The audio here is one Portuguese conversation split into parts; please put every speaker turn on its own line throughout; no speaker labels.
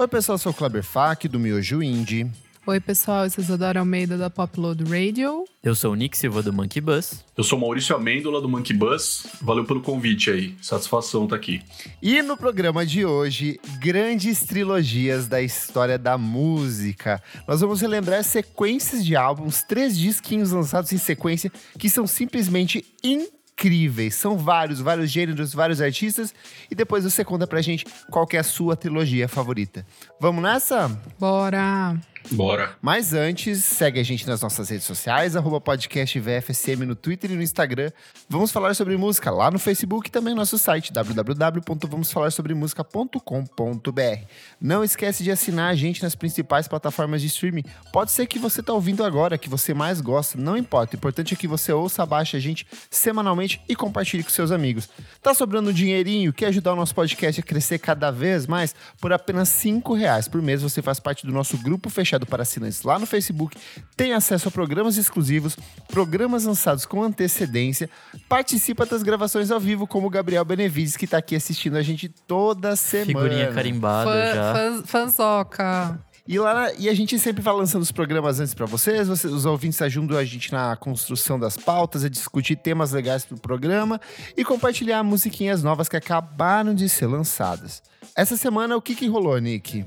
Oi, pessoal, eu sou o Kleber Fak, do Miojo Indie.
Oi, pessoal, eu sou Isadora Almeida da Popload Radio.
Eu sou o Nick Silva do Monkey Bus.
Eu sou Maurício Amêndola do Monkey Bus. Valeu pelo convite aí. Satisfação tá aqui.
E no programa de hoje, grandes trilogias da história da música. Nós vamos relembrar sequências de álbuns, três disquinhos lançados em sequência que são simplesmente incríveis incríveis. São vários, vários gêneros, vários artistas. E depois você conta pra gente qual é a sua trilogia favorita. Vamos nessa?
Bora!
Bora.
Mas antes, segue a gente nas nossas redes sociais, arroba podcast VFSM no Twitter e no Instagram. Vamos falar sobre música lá no Facebook e também no nosso site, www.vamosfalarsobremusica.com.br. Não esquece de assinar a gente nas principais plataformas de streaming. Pode ser que você está ouvindo agora, que você mais gosta, não importa. O importante é que você ouça, abaixe a gente semanalmente e compartilhe com seus amigos. Tá sobrando dinheirinho? Quer ajudar o nosso podcast a crescer cada vez mais? Por apenas cinco reais por mês você faz parte do nosso grupo fechado fechado para assinantes lá no Facebook, tem acesso a programas exclusivos, programas lançados com antecedência, participa das gravações ao vivo, como o Gabriel Benevides, que está aqui assistindo a gente toda semana.
Figurinha carimbada
Fã,
já.
fã, fanzoca.
E lá e a gente sempre vai lançando os programas antes para vocês, vocês, os ouvintes ajudam a gente na construção das pautas, a discutir temas legais pro programa e compartilhar musiquinhas novas que acabaram de ser lançadas. Essa semana o que que rolou, Nick?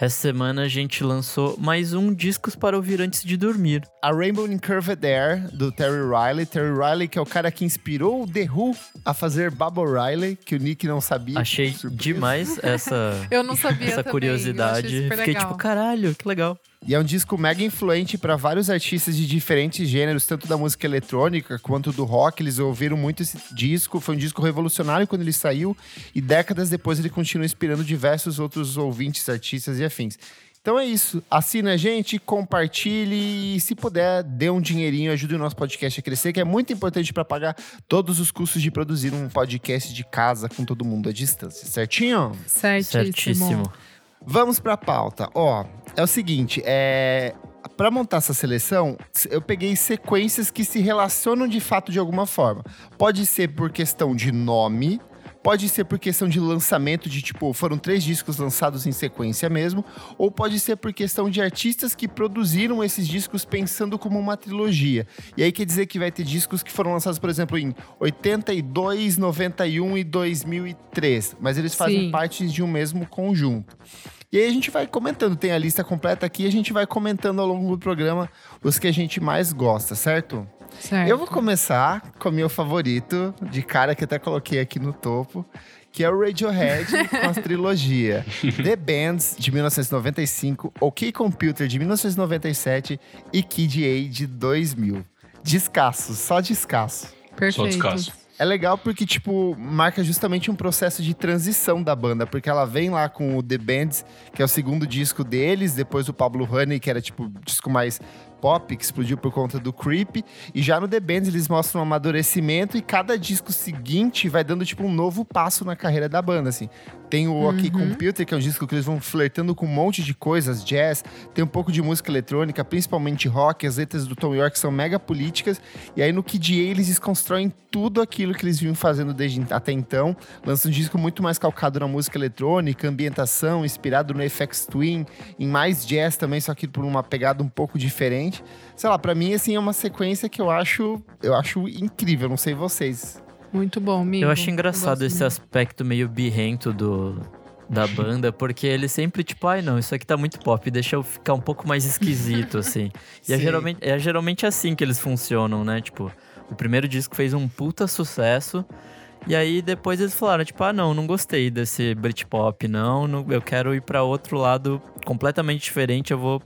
Essa semana a gente lançou mais um Discos para ouvir antes de dormir.
A Rainbow in Curved Air, do Terry Riley. Terry Riley, que é o cara que inspirou o The Who a fazer Baba Riley, que o Nick não sabia.
Achei demais essa,
Eu não sabia
essa
também,
curiosidade.
achei super
Fiquei
legal.
tipo, caralho, que legal.
E é um disco mega influente para vários artistas de diferentes gêneros, tanto da música eletrônica quanto do rock. Eles ouviram muito esse disco. Foi um disco revolucionário quando ele saiu e décadas depois ele continua inspirando diversos outros ouvintes, artistas e afins. Então é isso. Assina a gente, compartilhe e, se puder, dê um dinheirinho, ajude o nosso podcast a crescer, que é muito importante para pagar todos os custos de produzir um podcast de casa com todo mundo à distância, certinho?
Certíssimo.
Certíssimo.
Vamos pra pauta. Ó, é o seguinte, é. Pra montar essa seleção, eu peguei sequências que se relacionam de fato de alguma forma. Pode ser por questão de nome, pode ser por questão de lançamento, de tipo, foram três discos lançados em sequência mesmo, ou pode ser por questão de artistas que produziram esses discos pensando como uma trilogia. E aí quer dizer que vai ter discos que foram lançados, por exemplo, em 82, 91 e 2003, mas eles fazem
Sim.
parte de um mesmo conjunto. E aí a gente vai comentando, tem a lista completa aqui, a gente vai comentando ao longo do programa os que a gente mais gosta, certo?
Certo.
Eu vou começar com o meu favorito, de cara que até coloquei aqui no topo, que é o Radiohead com a trilogia The Bands de 1995, OK Computer de 1997 e Kid A de 2000. Descasso, só descasso.
Perfeito.
Só descasso.
É legal porque, tipo, marca justamente um processo de transição da banda, porque ela vem lá com o The Bands, que é o segundo disco deles, depois o Pablo Honey, que era, tipo, o disco mais pop, que explodiu por conta do Creep, e já no The Bands eles mostram um amadurecimento e cada disco seguinte vai dando, tipo, um novo passo na carreira da banda, assim. Tem o OK Computer, que é um disco que eles vão flertando com um monte de coisas, jazz, tem um pouco de música eletrônica, principalmente rock, as letras do Tom York são mega políticas, e aí no Kid A eles desconstroem tudo aquilo que eles vinham fazendo desde até então, lançam um disco muito mais calcado na música eletrônica, ambientação, inspirado no FX Twin, em mais jazz também, só que por uma pegada um pouco diferente. Sei lá, pra mim assim é uma sequência que eu acho, eu acho incrível, não sei vocês.
Muito bom, amigo.
Eu acho engraçado
gosto
esse
muito.
aspecto meio birrento do, da banda, porque ele sempre, tipo, ai não, isso aqui tá muito pop, deixa eu ficar um pouco mais esquisito, assim. E é geralmente, é geralmente assim que eles funcionam, né? Tipo, o primeiro disco fez um puta sucesso. E aí depois eles falaram, tipo, ah, não, não gostei desse Britpop, não, não eu quero ir pra outro lado completamente diferente, eu vou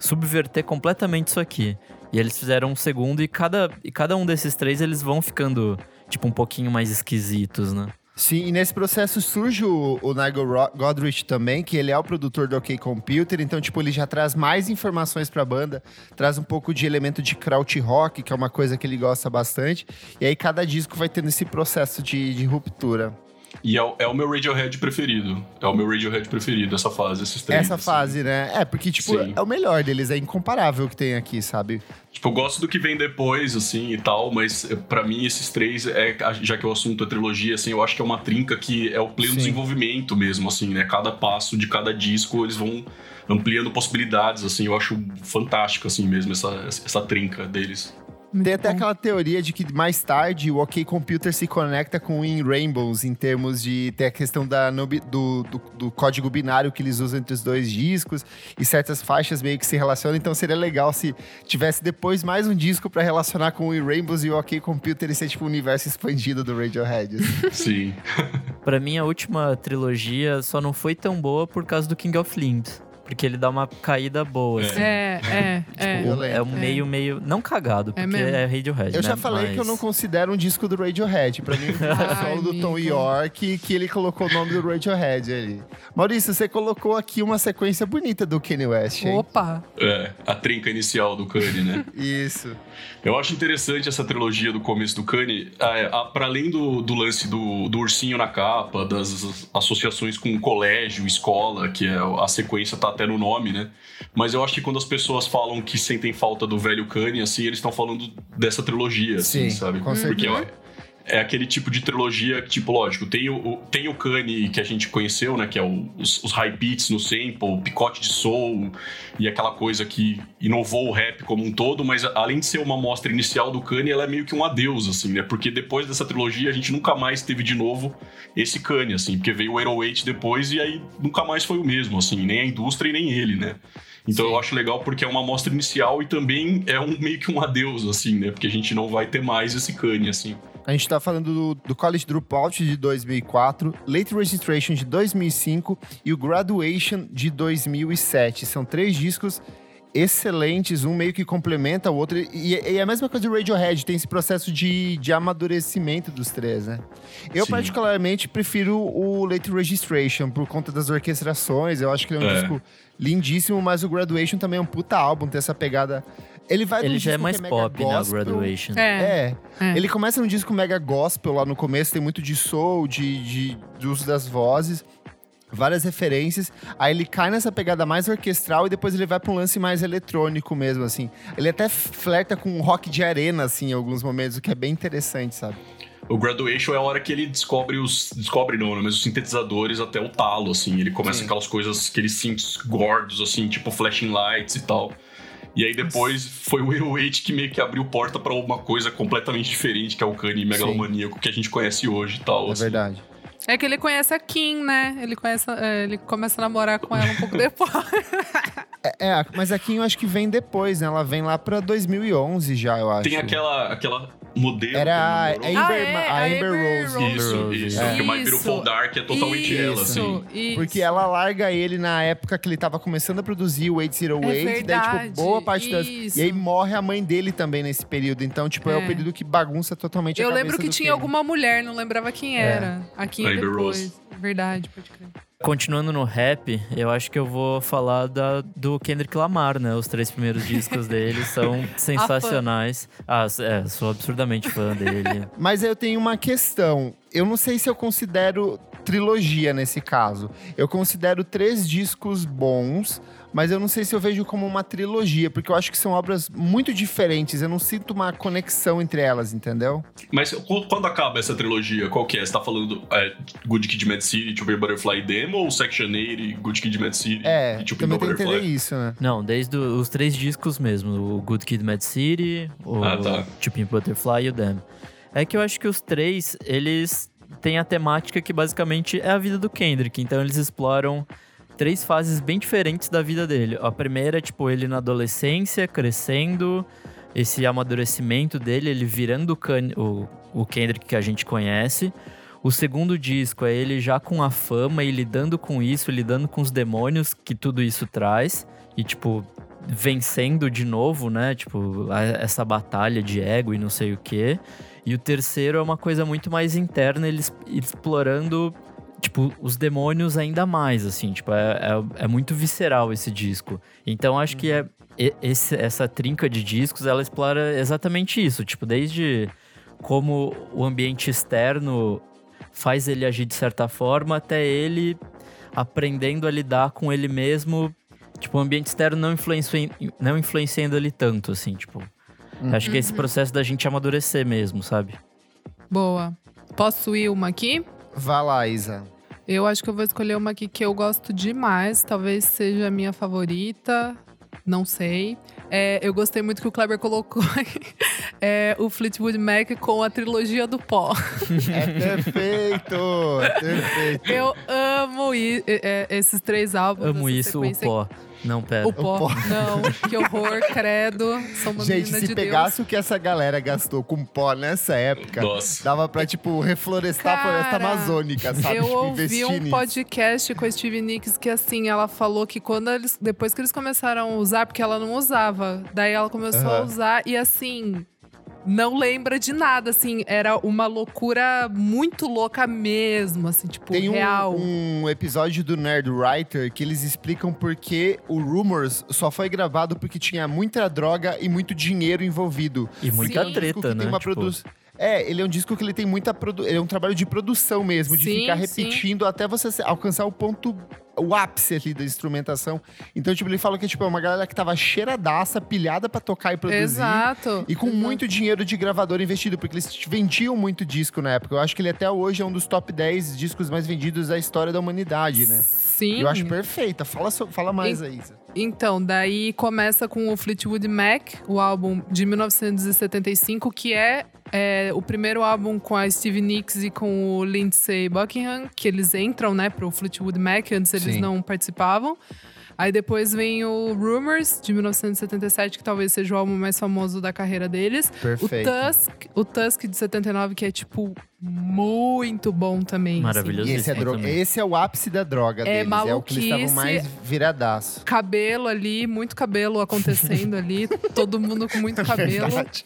subverter completamente isso aqui. E eles fizeram um segundo e cada, e cada um desses três eles vão ficando, tipo, um pouquinho mais esquisitos, né?
Sim, e nesse processo surge o, o Nigel Godrich também, que ele é o produtor do OK Computer, então, tipo, ele já traz mais informações pra banda, traz um pouco de elemento de krautrock, que é uma coisa que ele gosta bastante, e aí cada disco vai tendo esse processo de, de ruptura.
E é, o- é o meu Radiohead preferido. É o meu Radiohead preferido, essa fase, esses três.
Essa
assim.
fase, né? É, porque, tipo,
Sim.
é o melhor deles, é incomparável o que tem aqui, sabe?
Tipo, eu gosto do que vem depois, assim, e tal, mas eh, pra mim esses três, é, já que o assunto é trilogia, assim, eu acho que é uma trinca que é o pleno
Sim.
desenvolvimento mesmo, assim, né? Cada passo de cada disco, eles vão ampliando possibilidades, assim, eu acho fantástico, assim, mesmo, essa, essa trinca deles.
Muito
Tem até
bom.
aquela teoria de que mais tarde o OK Computer se conecta com o In Rainbows em termos de ter a questão da, no do, do, do código binário que eles usam entre os dois discos e certas faixas meio que se relacionam. Então seria legal se tivesse depois mais um disco pra relacionar com o In Rainbows e o OK Computer e ser tipo o universo expandido do Radiohead. assim.
Sim.
Pra mim, a última trilogia só não foi tão boa por causa do King of Limbs. Porque ele dá uma caída boa,
É.
assim.
É, é, é.
eu lembro.
É um meio, meio. Não cagado, porque
mesmo.
é, Radiohead.
Eu
né?
já falei
Mas-
que eu não considero um disco do Radiohead. Pra mim, foi o solo do Tom. York que ele colocou o nome do Radiohead ali. Maurício, você colocou aqui uma sequência bonita do Kanye West, hein?
Opa!
É, a trinca inicial do Kanye, né?
Isso.
Eu acho interessante essa trilogia do começo do Kanye, é, a- para além do, do lance do, do ursinho na capa, das associações com colégio, escola, que é a sequência tá até no nome, né? Mas eu acho que quando as pessoas falam que sentem falta do velho Kanye, assim, eles estão falando dessa trilogia, assim,
Sim,
sabe?
com
Porque
certeza.
É, aquele tipo de trilogia que, tipo, lógico, tem o, tem o Kanye que a gente conheceu, né? Que é o- os, os high beats no sample, o picote de soul e aquela coisa que inovou o rap como um todo, mas além de ser uma amostra inicial do Kanye, ela é meio que um adeus, assim, né? Porque depois dessa trilogia a gente nunca mais teve de novo esse Kanye, assim, porque veio o 808 depois e aí nunca mais foi o mesmo, assim, nem a indústria e nem ele, né? Então eu acho legal porque é uma amostra inicial e também é um meio que um adeus, assim, né? Porque a gente não vai ter mais esse Kanye, assim.
A gente tá falando do, do College Dropout de 2004, Late Registration de 2005 e o Graduation de 2007. São três discos excelentes, um meio que complementa o outro. E, e é a mesma coisa do Radiohead, tem esse processo de, de amadurecimento dos três, né? Eu,
Sim.
particularmente, prefiro o Late Registration por conta das orquestrações. Eu acho que ele é um
É.
disco lindíssimo, mas o Graduation também é um puta álbum, tem essa pegada. Ele vai
Ele já é mais
que mega
pop, né? O
gospel.
Graduation.
É.
É,
É.
ele começa num disco mega gospel lá no começo, tem muito de soul, de, de, de uso das vozes, várias referências. Aí ele cai nessa pegada mais orquestral e depois ele vai pra um lance mais eletrônico mesmo, assim. Ele até flerta com rock de arena, assim, em alguns momentos, o que é bem interessante, sabe?
O Graduation é a hora que ele descobre os. Descobre não, né? Mas os sintetizadores até o talo, assim. Ele começa
Sim.
aquelas coisas, aqueles synths gordos, assim, tipo flashing lights e tal. E aí depois foi o 808 que meio que abriu porta pra uma coisa completamente diferente, que é o Kanye megalomaníaco que a gente conhece hoje e tal.
É
assim.
verdade.
É que ele conhece a Kim, né? Ele, conhece, é, ele começa a namorar com ela um pouco depois.
É, é, mas a Kim eu acho que vem depois, né? Ela vem lá pra 2011 já, eu acho.
Tem aquela, aquela modelo.
Era
que
a
namorou.
Amber,
Ah, é,
a
a
Amber Rose.
Rose.
Isso,
Rose,
isso.
é.
Que o My
Isso.
Beautiful Dark é totalmente ela, assim.
Isso.
Porque ela larga ele na época que ele tava começando a produzir o 808.
É
daí,
verdade,
tipo, boa parte das.
isso.
E aí morre a mãe dele também nesse período. Então, tipo, é, o
É.
período que bagunça totalmente a
Eu lembro que tinha
Kanye.
alguma mulher, não lembrava quem
É.
era. Aqui
Amber
depois.
Rose.
Verdade, pode crer.
Continuando no rap, eu acho que eu vou falar da, do Kendrick Lamar, né? Os três primeiros discos dele são sensacionais. Ah, é, sou absurdamente fã dele.
Mas eu tenho uma questão. Eu não sei se eu considero trilogia nesse caso. Eu considero três discos bons, mas eu não sei se eu vejo como uma trilogia, porque eu acho que são obras muito diferentes. Eu não sinto uma conexão entre elas, entendeu?
Mas qu- quando acaba essa trilogia, qual que é? Você tá falando é, Good Kid, Mad City, To Be a Butterfly Demo ou Section 8 e Good Kid, Mad City
É,
e a
também tem que entender
Butterfly?
isso, né?
Não, desde o- os três discos mesmo. O Good Kid Mad City, o
Ah, tá.
Butterfly e o Damn. É que eu acho que os três, eles têm a temática que basicamente é a vida do Kendrick. Então eles exploram três fases bem diferentes da vida dele. A primeira é, tipo, ele na adolescência, crescendo, esse amadurecimento dele, ele virando o, o, Kendrick que a gente conhece. O segundo disco é ele já com a fama e lidando com isso, lidando com os demônios que tudo isso traz. E, tipo, vencendo de novo, né? Tipo, essa batalha de ego e não sei o quê. E o terceiro é uma coisa muito mais interna, ele explorando, tipo, os demônios ainda mais, assim. Tipo, é, é, é muito visceral esse disco. Então, acho que é, esse- essa trinca de discos, ela explora exatamente isso. Tipo, desde como o ambiente externo faz ele agir de certa forma, até ele aprendendo a lidar com ele mesmo. Tipo, o ambiente externo não, influenci... não influenciando ele tanto, assim, tipo. Acho que é esse processo da gente amadurecer mesmo, sabe?
Boa. Posso ir uma aqui?
Vá lá, Isa.
Eu acho que eu vou escolher uma aqui que eu gosto demais. Talvez seja a minha favorita. Não sei. É, eu gostei muito que o Kleber colocou é, o Fleetwood Mac com a trilogia do pó.
É perfeito! perfeito.
Eu amo i- é, esses três álbuns.
Amo isso, o pó. Não, pera.
O pó.
pó.
Não, que horror, credo. Sou uma
Gente,
menina
se
de
pegasse o que essa galera gastou com pó nessa época,
Nossa.
dava pra, tipo, reflorestar a floresta
Cara,
amazônica,
Deus.
sabe?
Eu
tipo,
ouvi um
nisso.
podcast com a Stevie Nicks que, assim, ela falou que quando eles. Depois que eles começaram a usar, porque ela não usava. Daí ela começou a
Aham.
usar e, assim. Não lembra de nada, assim. Era uma loucura muito louca mesmo, assim, tipo,
Tem um,
real.
um episódio do Nerd Writer que eles explicam porque o Rumors só foi gravado porque tinha muita droga e muito dinheiro envolvido.
E muita
Sim.
Treta,
que
né?
Tem uma
Tipo,
produ- É, ele é um disco que ele tem muita produ... ele é um trabalho de produção mesmo, de
Sim,
ficar
sim.
repetindo até você se- alcançar o ponto o ápice ali da instrumentação. Então, tipo, ele fala que tipo, é uma galera que tava cheiradaça, pilhada pra tocar e produzir.
Exato.
E com
Exato.
muito dinheiro de gravador investido, porque eles vendiam muito disco na época. Eu acho que ele até hoje é um dos top 10 discos mais vendidos da história da humanidade, né?
Sim.
Eu acho perfeita. Fala, fala mais aí, Isa.
Então, daí começa com o Fleetwood Mac, o álbum de 1975, que é, é, o primeiro álbum com a Stevie Nicks e com o Lindsey Buckingham, que eles entram, né, pro Fleetwood Mac, antes eles
Sim.
não participavam. Aí depois vem o Rumors, de 1977, que talvez seja o álbum mais famoso da carreira deles.
Perfeito.
O Tusk, o Tusk de 79, que é, tipo, muito bom também. assim.
Maravilhoso.
E esse é, dro-
também.
esse é o ápice da droga
É
deles. É o que eles estavam
maluquice.
mais viradaço.
cabelo ali, muito cabelo acontecendo ali, todo mundo com muito cabelo.
Verdade.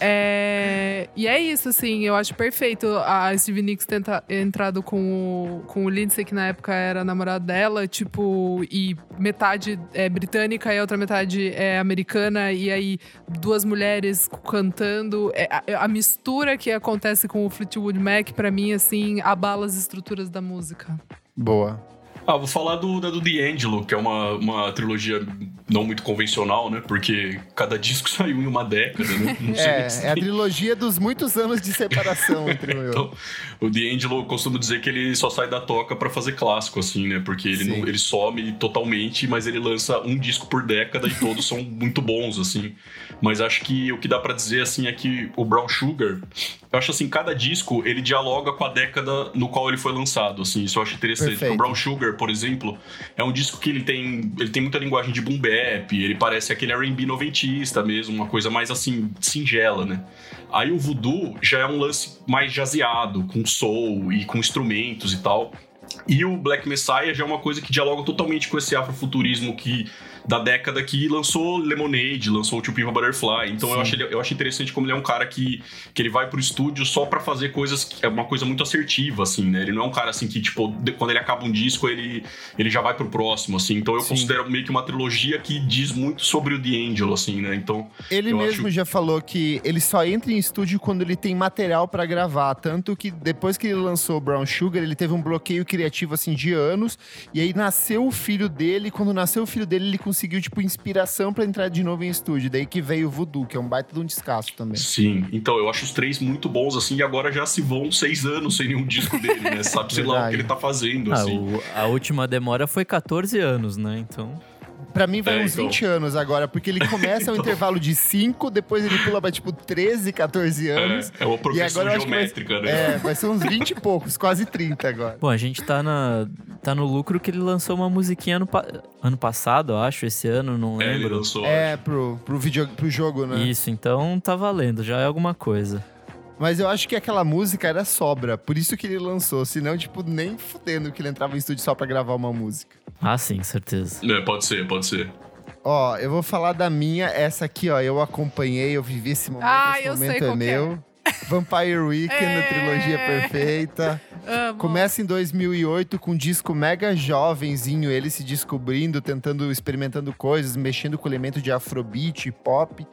É, E é isso, assim, eu acho perfeito a Stevie Nicks ter entra- entrado com o, com o Lindsay, que na época era namorado dela, tipo, e metade é britânica e a outra metade é americana, e aí duas mulheres cantando. É, a, a mistura que acontece com o Fleetwood Mac, pra mim, assim, abala as estruturas da música.
Boa.
Ah, vou falar do, da do D'Angelo, que é uma, uma trilogia não muito convencional, né? Porque cada disco saiu em uma década, né? Não sei
É, é a trilogia dos muitos anos de separação entre o eu.
Então, o D'Angelo, eu costumo dizer que ele só sai da toca pra fazer clássico, assim, né? Porque ele, não, ele some totalmente, mas ele lança um disco por década e todos são muito bons, assim. Mas acho que o que dá pra dizer, assim, é que o Brown Sugar, eu acho assim, cada disco, ele dialoga com a década no qual ele foi lançado, assim. Isso eu acho interessante.
Perfeito.
O Brown Sugar, por exemplo, é um disco que ele tem, ele tem muita linguagem de boom bap, ele parece aquele R&B noventista mesmo, uma coisa mais, assim, singela, né? Aí o voodoo já é um lance mais jazeado, com soul e com instrumentos e tal. E o Black Messiah já é uma coisa que dialoga totalmente com esse afrofuturismo que da década que lançou Lemonade, lançou o Two Pimpa Butterfly. Então eu acho, eu acho interessante como ele é um cara que, que ele vai pro estúdio só pra fazer coisas que é uma coisa muito assertiva, assim, né? Ele não é um cara assim que, tipo, quando ele acaba um disco, ele, ele já vai pro próximo, assim. Então eu
Sim.
considero meio que uma trilogia que diz muito sobre o D'Angelo, assim, né? Então.
Ele mesmo
acho-
já falou que ele só entra em estúdio quando ele tem material pra gravar. Tanto que depois que ele lançou o Brown Sugar, ele teve um bloqueio criativo assim de anos. E aí nasceu o filho dele. Quando nasceu o filho dele, ele conseguiu, tipo, inspiração pra entrar de novo em estúdio. Daí que veio o Voodoo, que é um baita de um descasso também.
Sim, então eu acho os três muito bons, assim, e agora já se vão seis anos sem nenhum disco dele, né? Sabe, sei lá o que ele tá fazendo,
Ah,
assim.
o- a última demora foi 14 anos, né? Então.
Pra mim vai
É,
uns
então.
20 anos agora, porque ele começa um
Então.
intervalo de 5, depois ele pula pra, tipo, 13, 14 anos.
É, é uma progressão
que vai-
geométrica, né?
É, vai ser uns 20 e poucos, quase 30 agora.
Bom, a gente tá, na, tá no lucro que ele lançou uma musiquinha ano, ano passado, eu acho, esse ano, não
É, ele
lembro.
lançou.
É, pro, pro, video, pro jogo, né?
Isso, então tá valendo, já é alguma coisa.
Mas eu acho que aquela música era sobra, por isso que ele lançou. Senão, tipo, nem fudendo que ele entrava em estúdio só pra gravar uma música.
Ah, sim, certeza.
É, pode ser, pode ser.
Ó, eu vou falar da minha, essa aqui, ó, eu acompanhei, eu vivi esse momento,
Ah,
esse
eu
momento
sei
é
é.
meu. Vampire Weekend, a trilogia
É.
perfeita.
Amo.
Começa em 2008 com um disco mega jovenzinho, ele se descobrindo, tentando, experimentando coisas, mexendo com elemento de afrobeat, pop.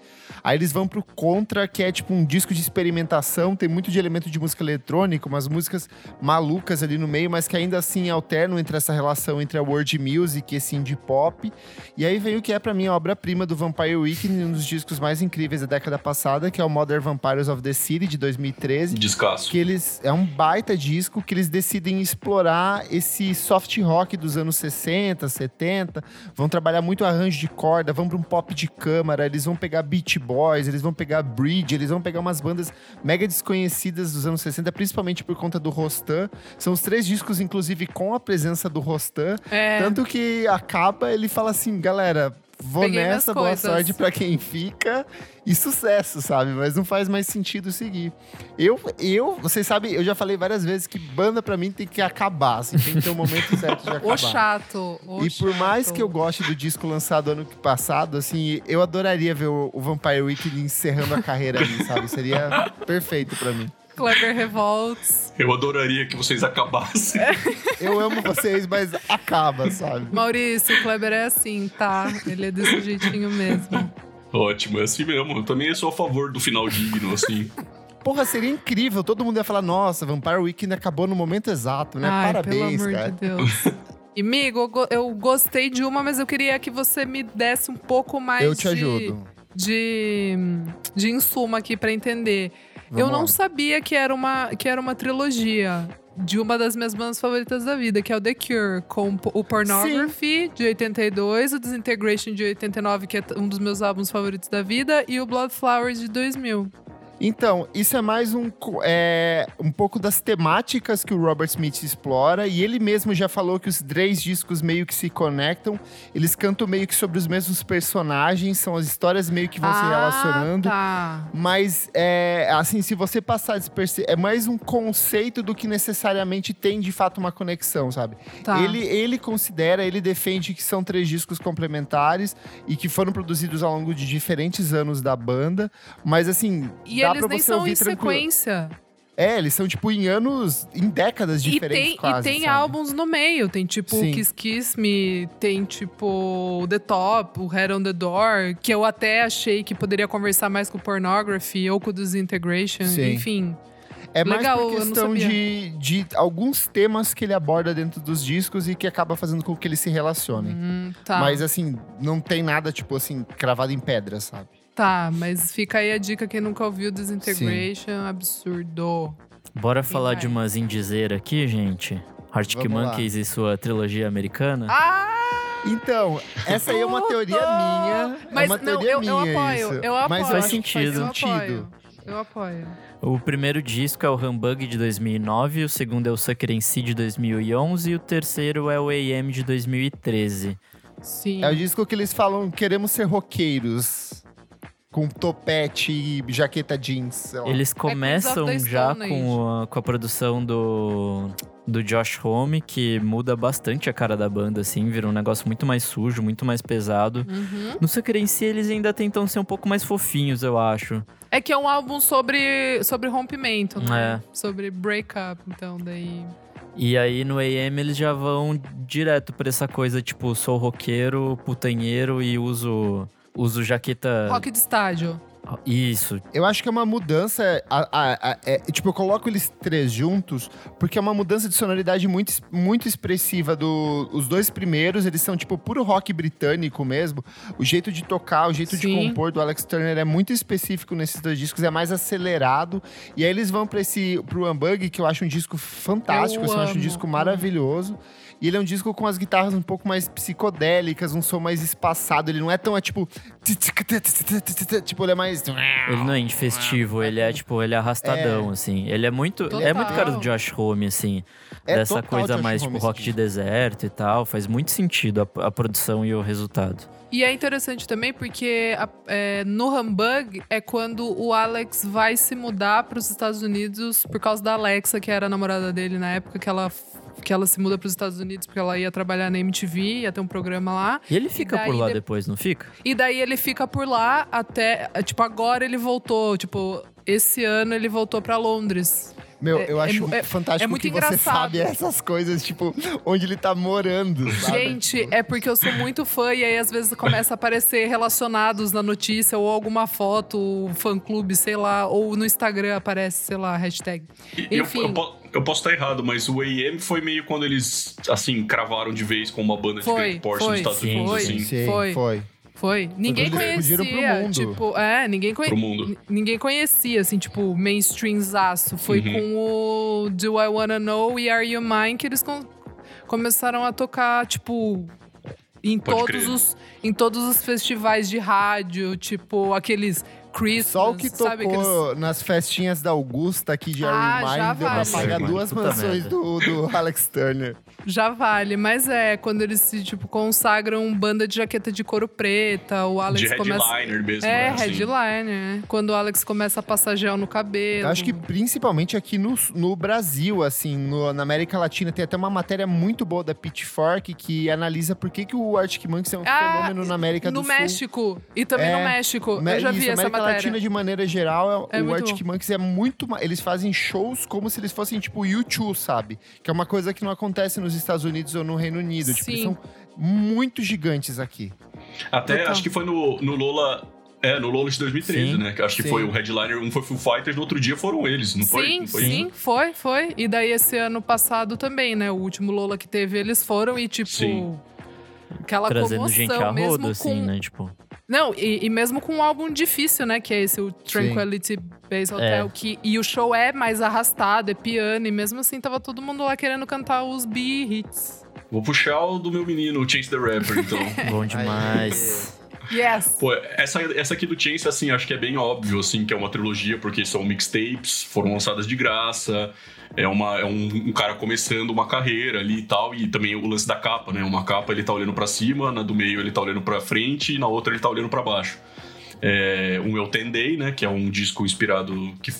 Aí eles vão pro Contra, que é tipo um disco de experimentação, tem muito de elemento de música eletrônica, umas músicas malucas ali no meio, mas que ainda assim alternam entre essa relação entre a world music e esse indie pop. E aí vem o que é para mim a obra-prima do Vampire Weekend, um dos discos mais incríveis da década passada, que é o Modern Vampires of the City de 2013.
Descasso.
Que eles é um baita disco que eles decidem explorar esse soft rock dos anos 60, 70, vão trabalhar muito arranjo de corda, vão para um pop de câmara, eles vão pegar Beach Boys, eles vão pegar Bridge, eles vão pegar umas bandas mega desconhecidas dos anos 60, principalmente por conta do Rostan. São os três discos inclusive com a presença do Rostan,
É.
tanto que acaba ele fala assim, galera, vou
Peguei
nessa, boa
coisas.
sorte pra quem fica e sucesso, sabe? Mas não faz mais sentido seguir. Eu, eu, vocês sabem, eu já falei várias vezes que banda pra mim tem que acabar, assim, tem que ter um momento certo de acabar.
O chato. o
E por mais
chato.
que eu goste do disco lançado ano passado, assim, eu adoraria ver o, Vampire Weekend encerrando a carreira ali, sabe? Seria perfeito pra mim.
Kleber Revolts.
Eu adoraria que vocês acabassem.
Eu amo vocês, mas acaba, sabe?
Maurício, o Kleber é assim, tá? Ele é desse jeitinho mesmo.
Ótimo, é assim mesmo. Eu também sou a favor do final digno, assim.
Porra, seria incrível. Todo mundo ia falar, nossa, Vampire Weekend acabou no momento exato, né?
Ai,
Parabéns,
pelo amor
cara.
de Deus. E, amigo, eu go- eu gostei de uma, mas eu queria que você me desse um pouco mais
Eu te
de,
ajudo.
de, de insumo aqui pra entender.
Vamos
eu não
lá.
sabia que era, uma, que era uma trilogia de uma das minhas bandas favoritas da vida, que é o The Cure, com o Pornography, de 82, o Disintegration, de 89, que é um dos meus álbuns favoritos da vida, e o Blood Flowers, de 2000.
Então, isso é mais um, é, um pouco das temáticas que o Robert Smith explora, e ele mesmo já falou que os três discos meio que se conectam, eles cantam meio que sobre os mesmos personagens, são as histórias meio que vão se relacionando.
Ah, tá.
Mas, é, assim, se você passar despercebido, é mais um conceito do que necessariamente tem de fato uma conexão, sabe?
Tá.
Ele, ele considera, ele defende que são três discos complementares e que foram produzidos ao longo de diferentes anos da banda, mas assim.
E
dá
eles
pra
nem
você
são
ouvir
em
tranquilo.
sequência.
É, eles são tipo em anos, em décadas
E
diferentes
tem,
quase,
e tem
sabe?
álbuns no meio. Tem tipo
Sim.
o Kiss Kiss Me, tem tipo The Top, o Head on the Door, que eu até achei que poderia conversar mais com o Pornography ou com o Disintegration,
Sim.
enfim.
É mais
Legal,
por
eu não
questão
sabia.
de, de alguns temas que ele aborda dentro dos discos e que acaba fazendo com que eles se relacionem.
Hum, tá.
Mas assim, não tem nada, tipo assim, cravado em pedra, sabe?
Tá, mas fica aí a dica, quem nunca ouviu Disintegration, absurdo.
Bora falar
vai?
de umas indizeiras aqui, gente? Arctic
Vamos lá.
Monkeys e sua trilogia americana?
Ah!
Então, essa aí é uma teoria minha.
Mas
é uma
não,
teoria
eu, eu
minha
apoio,
isso.
eu apoio.
Mas eu
Faz sentido.
Eu
faz sentido.
apoio. Eu apoio.
O primeiro disco é o Humbug de 2009, o segundo é o Sucker in Sea de 2011 e o terceiro é o AM de 2013.
Sim.
É o disco que eles falam, queremos ser roqueiros. Com topete e jaqueta jeans. sei lá.
Eles começam
the
já com a, com a produção do, do Josh Homme, que muda bastante a cara da banda, assim, vira um negócio muito mais sujo, muito mais pesado.
Uhum.
No in Sea, eles ainda tentam ser um pouco mais fofinhos, eu acho.
É que é um álbum sobre, sobre rompimento, né?
É.
Sobre breakup, então daí.
E aí no AM eles já vão direto pra essa coisa, tipo, sou roqueiro, putanheiro e uso, uso jaqueta.
Rock de estádio.
Isso.
Eu acho que é uma mudança. a- a- a- é, tipo, eu coloco eles três juntos, porque é uma mudança de sonoridade muito, muito expressiva. Do, os dois primeiros, eles são, tipo, puro rock britânico mesmo. O jeito de tocar, o jeito de
Sim.
compor do Alex Turner é muito específico nesses dois discos, é mais acelerado. E aí eles vão pra esse pro Unbug, que eu acho um disco fantástico,
Eu
assim, eu acho um disco maravilhoso. E ele é um disco com as guitarras um pouco mais psicodélicas, um som mais espaçado. Ele não é tão, é, tipo. Tipo, ele é mais.
Ele não é indie festivo, ele é tipo, ele é arrastadão, assim. Ele é muito. É
Total.
muito cara do Josh Homme, assim.
É
dessa coisa
Josh
mais,
Homme
tipo, rock de
disco.
deserto e tal. Faz muito sentido a, a produção e o resultado.
E é interessante também porque é, no Humbug é quando o Alex vai se mudar para os Estados Unidos por causa da Alexa, que era a namorada dele na época que ela, que ela se muda para os Estados Unidos porque ela ia trabalhar na MTV, ia ter um programa lá.
E ele fica por
daí
lá
de-
depois, não fica?
E daí ele fica por lá até. Tipo, agora ele voltou. Tipo, esse ano ele voltou para Londres.
Meu,
É-
eu
é
acho
é-
fantástico
é muito
que você
engraçado.
sabe essas coisas, tipo, onde ele tá morando, sabe?
Gente, é porque eu sou muito fã e aí às vezes começa a aparecer relacionados na notícia ou alguma foto, fã-clube, sei lá, ou no Instagram aparece, sei lá, hashtag.
E Eu,
Enfim.
eu, po- eu posso estar errado, mas o AM foi meio quando eles, assim, cravaram de vez com uma banda de
Foi,
grande porte
foi,
nos Estados
sim,
Unidos,
foi.
assim,
Sim,
Foi.
foi.
Foi. Ninguém conhecia.
explodiram pro mundo.
Tipo, é, ninguém
pro
conhecia.
mundo.
Ninguém conhecia, assim, tipo, mainstreamzaço. Foi
Uhum.
com o Do I Wanna Know e Are You Mine que eles com- começaram a tocar, tipo, em
Pode
todos,
crer.
os, em todos os festivais de rádio, tipo, aqueles Christmas,
Só o que
sabe?
tocou
Aqueles...
nas festinhas da Augusta aqui de
Ah,
Iron Mind deu pra
vale.
pagar duas mansões do, do Alex Turner.
Já vale, mas é, quando eles se, tipo, consagram banda de jaqueta de couro preta, o Alex
de
começa...
headliner mesmo,
É,
né? assim.
headliner. né? Quando o Alex começa a passar gel no cabelo.
Eu acho que principalmente aqui no, no Brasil, assim, no- na América Latina, tem até uma matéria muito boa da Pitchfork que analisa por que, que o Arctic Monkeys é um
Ah,
fenômeno na América
no
do Sul.
México. E também no
É,
México.
Me-
Eu já
isso,
vi essa
América
matéria.
Latina, de maneira geral,
É
o
muito
Arctic Monkeys é muito. Eles fazem shows como se eles fossem tipo U2, sabe? Que é uma coisa que não acontece nos Estados Unidos ou no Reino Unido. Tipo, eles
Sim.
são muito gigantes aqui.
Até
Total.
acho que foi no, no Lola. É, no Lola de 2013,
Sim.
né? Que acho que
Sim.
foi o headliner, um foi Foo Fighters, no outro dia foram eles, não foi?
Sim,
Não foi
sim, foi, foi. E daí esse ano passado também, né? O último Lola que teve, eles foram e, tipo.
Sim.
Aquela
Trazendo
comoção,
gente a
mesmo com...
assim, né? Tipo,
Não, e, e mesmo com um álbum difícil, né? Que é esse, o Tranquility Base Hotel.
É.
Que, e o show é mais arrastado, é piano. E mesmo assim, tava todo mundo lá querendo cantar os B-hits.
Vou puxar o do meu menino, o Chance the Rapper, então.
bom demais.
Yes!
Pô, essa, essa aqui do Chance, assim, acho que é bem óbvio, assim, que é uma trilogia, porque são mixtapes, foram lançadas de graça, é, uma, é um, um cara começando uma carreira ali e tal, e também o lance da capa, né? Uma capa ele tá olhando pra cima, na do meio ele tá olhando pra frente, e na outra ele tá olhando pra baixo. É, um é o Ten Day, né? Que é um disco inspirado que,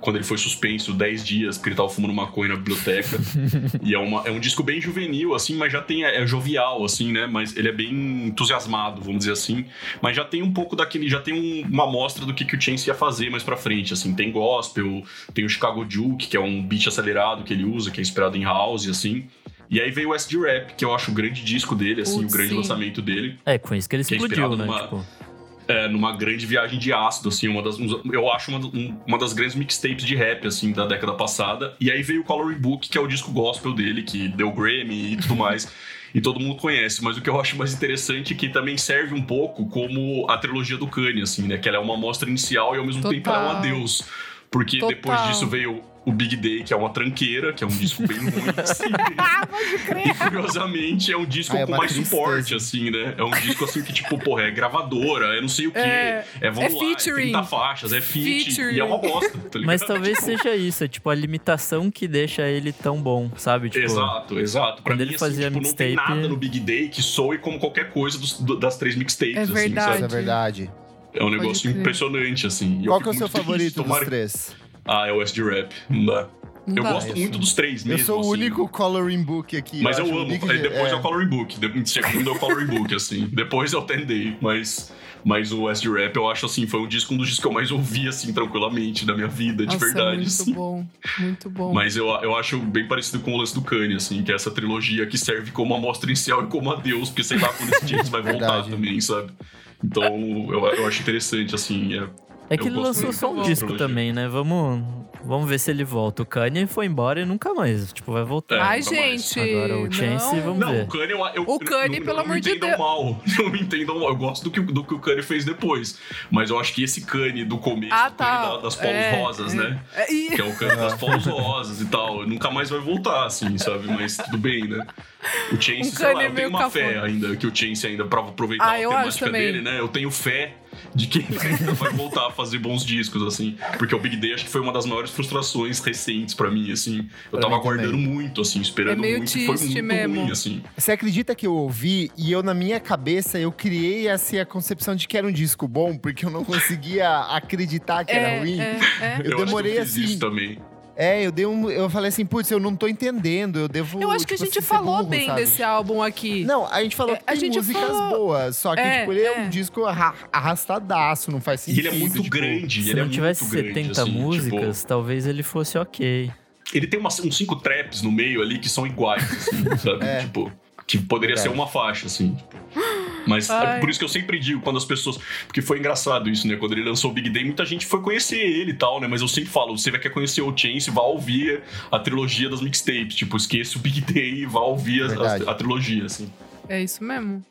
quando ele foi suspenso 10 dias porque ele tava fumando maconha na biblioteca. e é, uma, é um disco bem juvenil, assim, mas já tem. É jovial, assim, né? Mas ele é bem entusiasmado, vamos dizer assim. Mas já tem um pouco daquele. Já tem um- uma amostra do que, que o Chance ia fazer mais pra frente. Assim, tem gospel, tem o Chicago Juke, que é um beat acelerado que ele usa, que é inspirado em house, assim. E aí veio o SD Rap, que eu acho o grande disco dele, assim,
Putz,
o grande
sim.
lançamento dele
É, com isso que ele
Que é
explodiu,
inspirado
né?
numa-
Tipo,
é, numa grande viagem de ácido, assim, uma das, eu acho uma, um- uma das grandes mixtapes de rap, assim, da década passada. E aí veio o Coloring Book, que é o disco gospel dele, que deu Grammy e tudo mais. E todo mundo conhece, mas o que eu acho mais interessante é que também serve um pouco como a trilogia do Kanye, assim, né? Que ela é uma amostra inicial e ao mesmo tempo ela é um
Total.
adeus. Porque
Total.
depois disso veio o Big Day, que é uma tranqueira, que é um disco bem ruim, assim. E curiosamente é um disco
Ah, é
com mais
tristeza.
suporte, assim, né? É um disco assim que, tipo, porra, é gravadora, é não sei o quê.
É,
É, vamos
é
lá,
featuring.
é 30 faixas, é feat,
Featuring.
e é uma bosta, tá ligado?
mas talvez seja isso, é tipo a limitação que deixa ele tão bom, sabe? Tipo,
Exato, exato. Pra
quando
mim,
ele
assim,
fazia
tipo, não tem
mixtape-
nada no Big Day que soe como qualquer coisa dos- do- das três mixtapes,
É
assim,
verdade.
Sabe?
é verdade.
É um negócio impressionante, assim.
Qual que é o seu
muito triste,
favorito dos
tomara-
três?
Ah, é o SD Rap, não dá.
Não
eu
dá.
gosto
Isso.
muito dos três
Eu
mesmo,
sou o
assim.
único coloring book aqui.
Mas eu,
acho.
amo. Aí depois é.
é.
o Coloring Book. Segundo é o Coloring Book, assim. Depois é o Ten Day. Mas, mas o SD Rap, eu acho assim, foi um disco, um dos discos que eu mais ouvi, assim, tranquilamente, da minha vida, de
Nossa,
verdade.
muito
assim.
bom. Muito bom.
Mas eu, eu acho bem parecido com o lance do Kanye, assim, que é essa trilogia que serve como amostra inicial e como adeus, porque sei lá quando esse James vai voltar
Verdade.
também, sabe? Então, eu, eu acho interessante, assim. É,
É que
Eu
ele lançou só um disco também, né? Vamos, vamos ver se ele volta. O Kanye foi embora e nunca mais, tipo, vai voltar.
É,
Ai,
mais.
gente.
Agora o Chance,
não.
vamos
Não,
ver.
o Kanye, eu, eu,
O Kanye,
não,
pelo amor
me
de
entendam
Deus.
mal. Não me entendam mal. Eu gosto do que, do que o Kanye fez depois. Mas eu acho que esse Kanye do começo,
Ah,
o Kanye
tá.
da- das polos
É,
rosas,
é.
né?
É, e-
Que é o Kanye das polos rosas e tal. Nunca mais vai voltar, assim, sabe? Mas tudo bem, né? O Chance,
Um
sei lá,
Kanye
eu tenho uma fé
cafona.
ainda, que o Chance ainda, pra aproveitar
Ah, acho
temática dele, né? Eu tenho fé de que vai voltar a fazer bons discos, assim. Porque o Big Day acho que foi uma das maiores frustrações recentes pra mim, assim. Eu
Pra
tava
mim também.
aguardando muito, assim, esperando
É meio
muito. e foi muito
mesmo.
ruim, assim.
Você acredita que eu ouvi e eu, na minha cabeça, eu criei assim, a concepção de que era um disco bom, porque eu não conseguia acreditar que era
é,
ruim?
é, é.
Eu
acho que
demorei
eu fiz
assim.
isso também.
É, eu dei um. Eu falei assim, putz, eu não tô entendendo, eu devo.
Eu acho que a
tipo
gente
assim,
falou
burro,
bem
sabe?
desse álbum aqui.
Não, a gente falou
É,
que
a
tem
gente
músicas
falou-
boas, só que,
É,
tipo, ele é,
é.
um disco arra- arrastadaço, não faz
E
sentido.
ele é muito
tipo,
grande.
Se
ele
não
é
tivesse
muito grande,
70
assim,
músicas,
tipo,
talvez ele fosse ok.
Ele tem umas, uns cinco traps no meio ali que são iguais, assim, sabe?
É.
Tipo, que poderia ser uma faixa, assim. tipo. Mas é
Ai.
por isso que eu sempre digo, quando as pessoas. Porque foi engraçado isso, né? Quando ele lançou o Big Day, muita gente foi conhecer ele e tal, né? Mas eu sempre falo, você vai quer conhecer o Chance, vá ouvir a trilogia das mixtapes. Tipo, esqueça o Big Day e vá ouvir a- a, trilogia, assim.
É isso mesmo.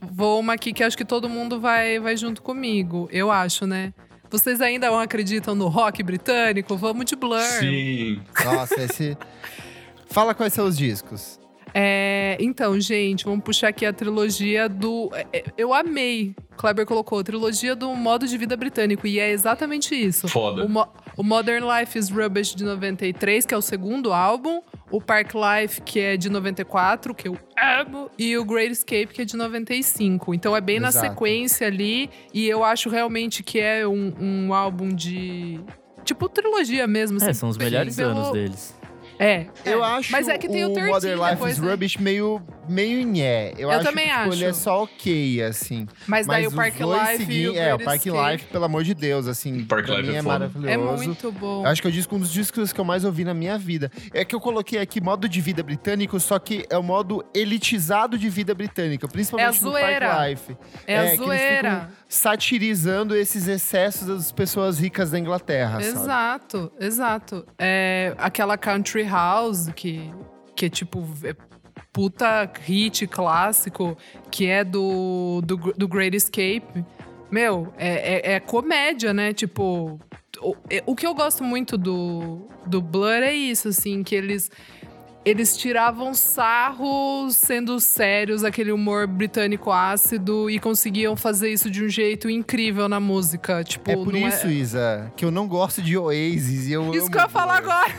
Vou uma aqui que acho que todo mundo vai, vai junto comigo. Eu acho, né? Vocês ainda não acreditam no rock britânico? Vamos de Blur.
Sim.
Nossa, esse. Fala quais são os discos.
É, então, gente, vamos puxar aqui a trilogia do. é, é, Eu amei. Kleber colocou, trilogia do modo de vida britânico. E é exatamente isso.
Foda.
O, Mo- o Modern Life is Rubbish de 93, que é o segundo álbum. O Park Life, que é de 94, que eu amo. E o Great Escape, que é de 95. Então é bem na
Exato.
sequência ali. E eu acho realmente que é um, um álbum de. Tipo, trilogia mesmo.
É,
assim,
são os melhores
pelo-
anos deles.
É.
Eu
é.
acho
Mas é que tem o,
o
13
Modern Life
depois,
is
né?
Rubbish meio, meio nhé. Eu,
Eu
acho
também
que tipo, ele é
acho.
só ok, assim.
Mas daí
Mas
o Park Life e o
É, o Park
Escape
Life, pelo amor de Deus, assim.
Park
pra
Life
mim
é
é, maravilhoso.
É muito bom.
Eu acho que é o disco, um dos discos que eu mais ouvi na minha vida. É que eu coloquei aqui modo de vida britânico, só que é o modo elitizado de vida britânica, principalmente
É a
no
zoeira.
Park Life.
É, a
que eles
zoeira.
ficam satirizando esses excessos das pessoas ricas da Inglaterra, sabe?
Exato, exato. É aquela country house que, que é tipo é puta hit clássico, que é do, do, do Great Escape. Meu, é, é, é comédia, né? Tipo, o, é- o que eu gosto muito do, do Blur é isso, assim, que eles. Eles tiravam sarro sendo sérios, aquele humor britânico ácido, e conseguiam fazer isso de um jeito incrível na música. Tipo,
É por
não
isso, Isa, que eu não gosto de Oasis e eu
Isso que eu ia falar agora.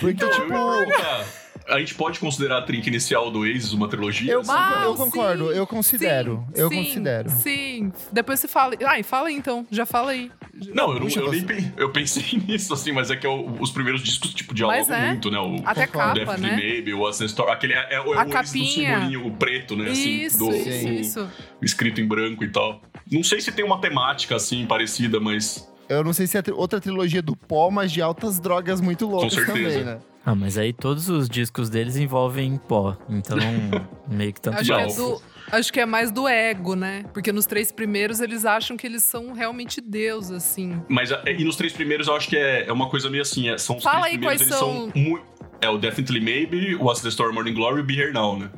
Porque,
ia
tipo,
perguntar, a gente pode considerar a trinca inicial do Oasis uma trilogia?
eu,
assim?
Ah,
eu concordo,
sim,
eu considero,
sim,
eu
sim,
considero.
Sim. Depois você fala. Ai, fala aí então. Já fala aí.
Não, eu, não, eu nem eu pensei nisso, assim, mas é que eu- os primeiros discos, tipo, dialogam
é.
muito, né? O,
Até
Concordo.
capa,
Definitely
né?
Maybe, What's the Story. Aquele é, é, o- é
A
o simbolinho preto, né? Assim,
Isso,
do,
isso, isso.
o escrito em branco e tal. Não sei se tem uma temática, assim, parecida, mas...
Eu não sei se é tri- outra trilogia do pó, mas de altas drogas muito loucas também, né?
Ah, mas aí todos os discos deles envolvem pó. Então, meio que tanto
Acho que, é do, acho que é mais do ego, né? Porque nos três primeiros eles acham que eles são realmente Deus, assim.
Mas, é, e nos três primeiros eu acho que é, é uma coisa meio assim, é, são os
Fala
três
aí
primeiros,
quais
eles
são.
são muito... É o Definitely Maybe, What's the Story, Morning Glory e Be Here Now, né?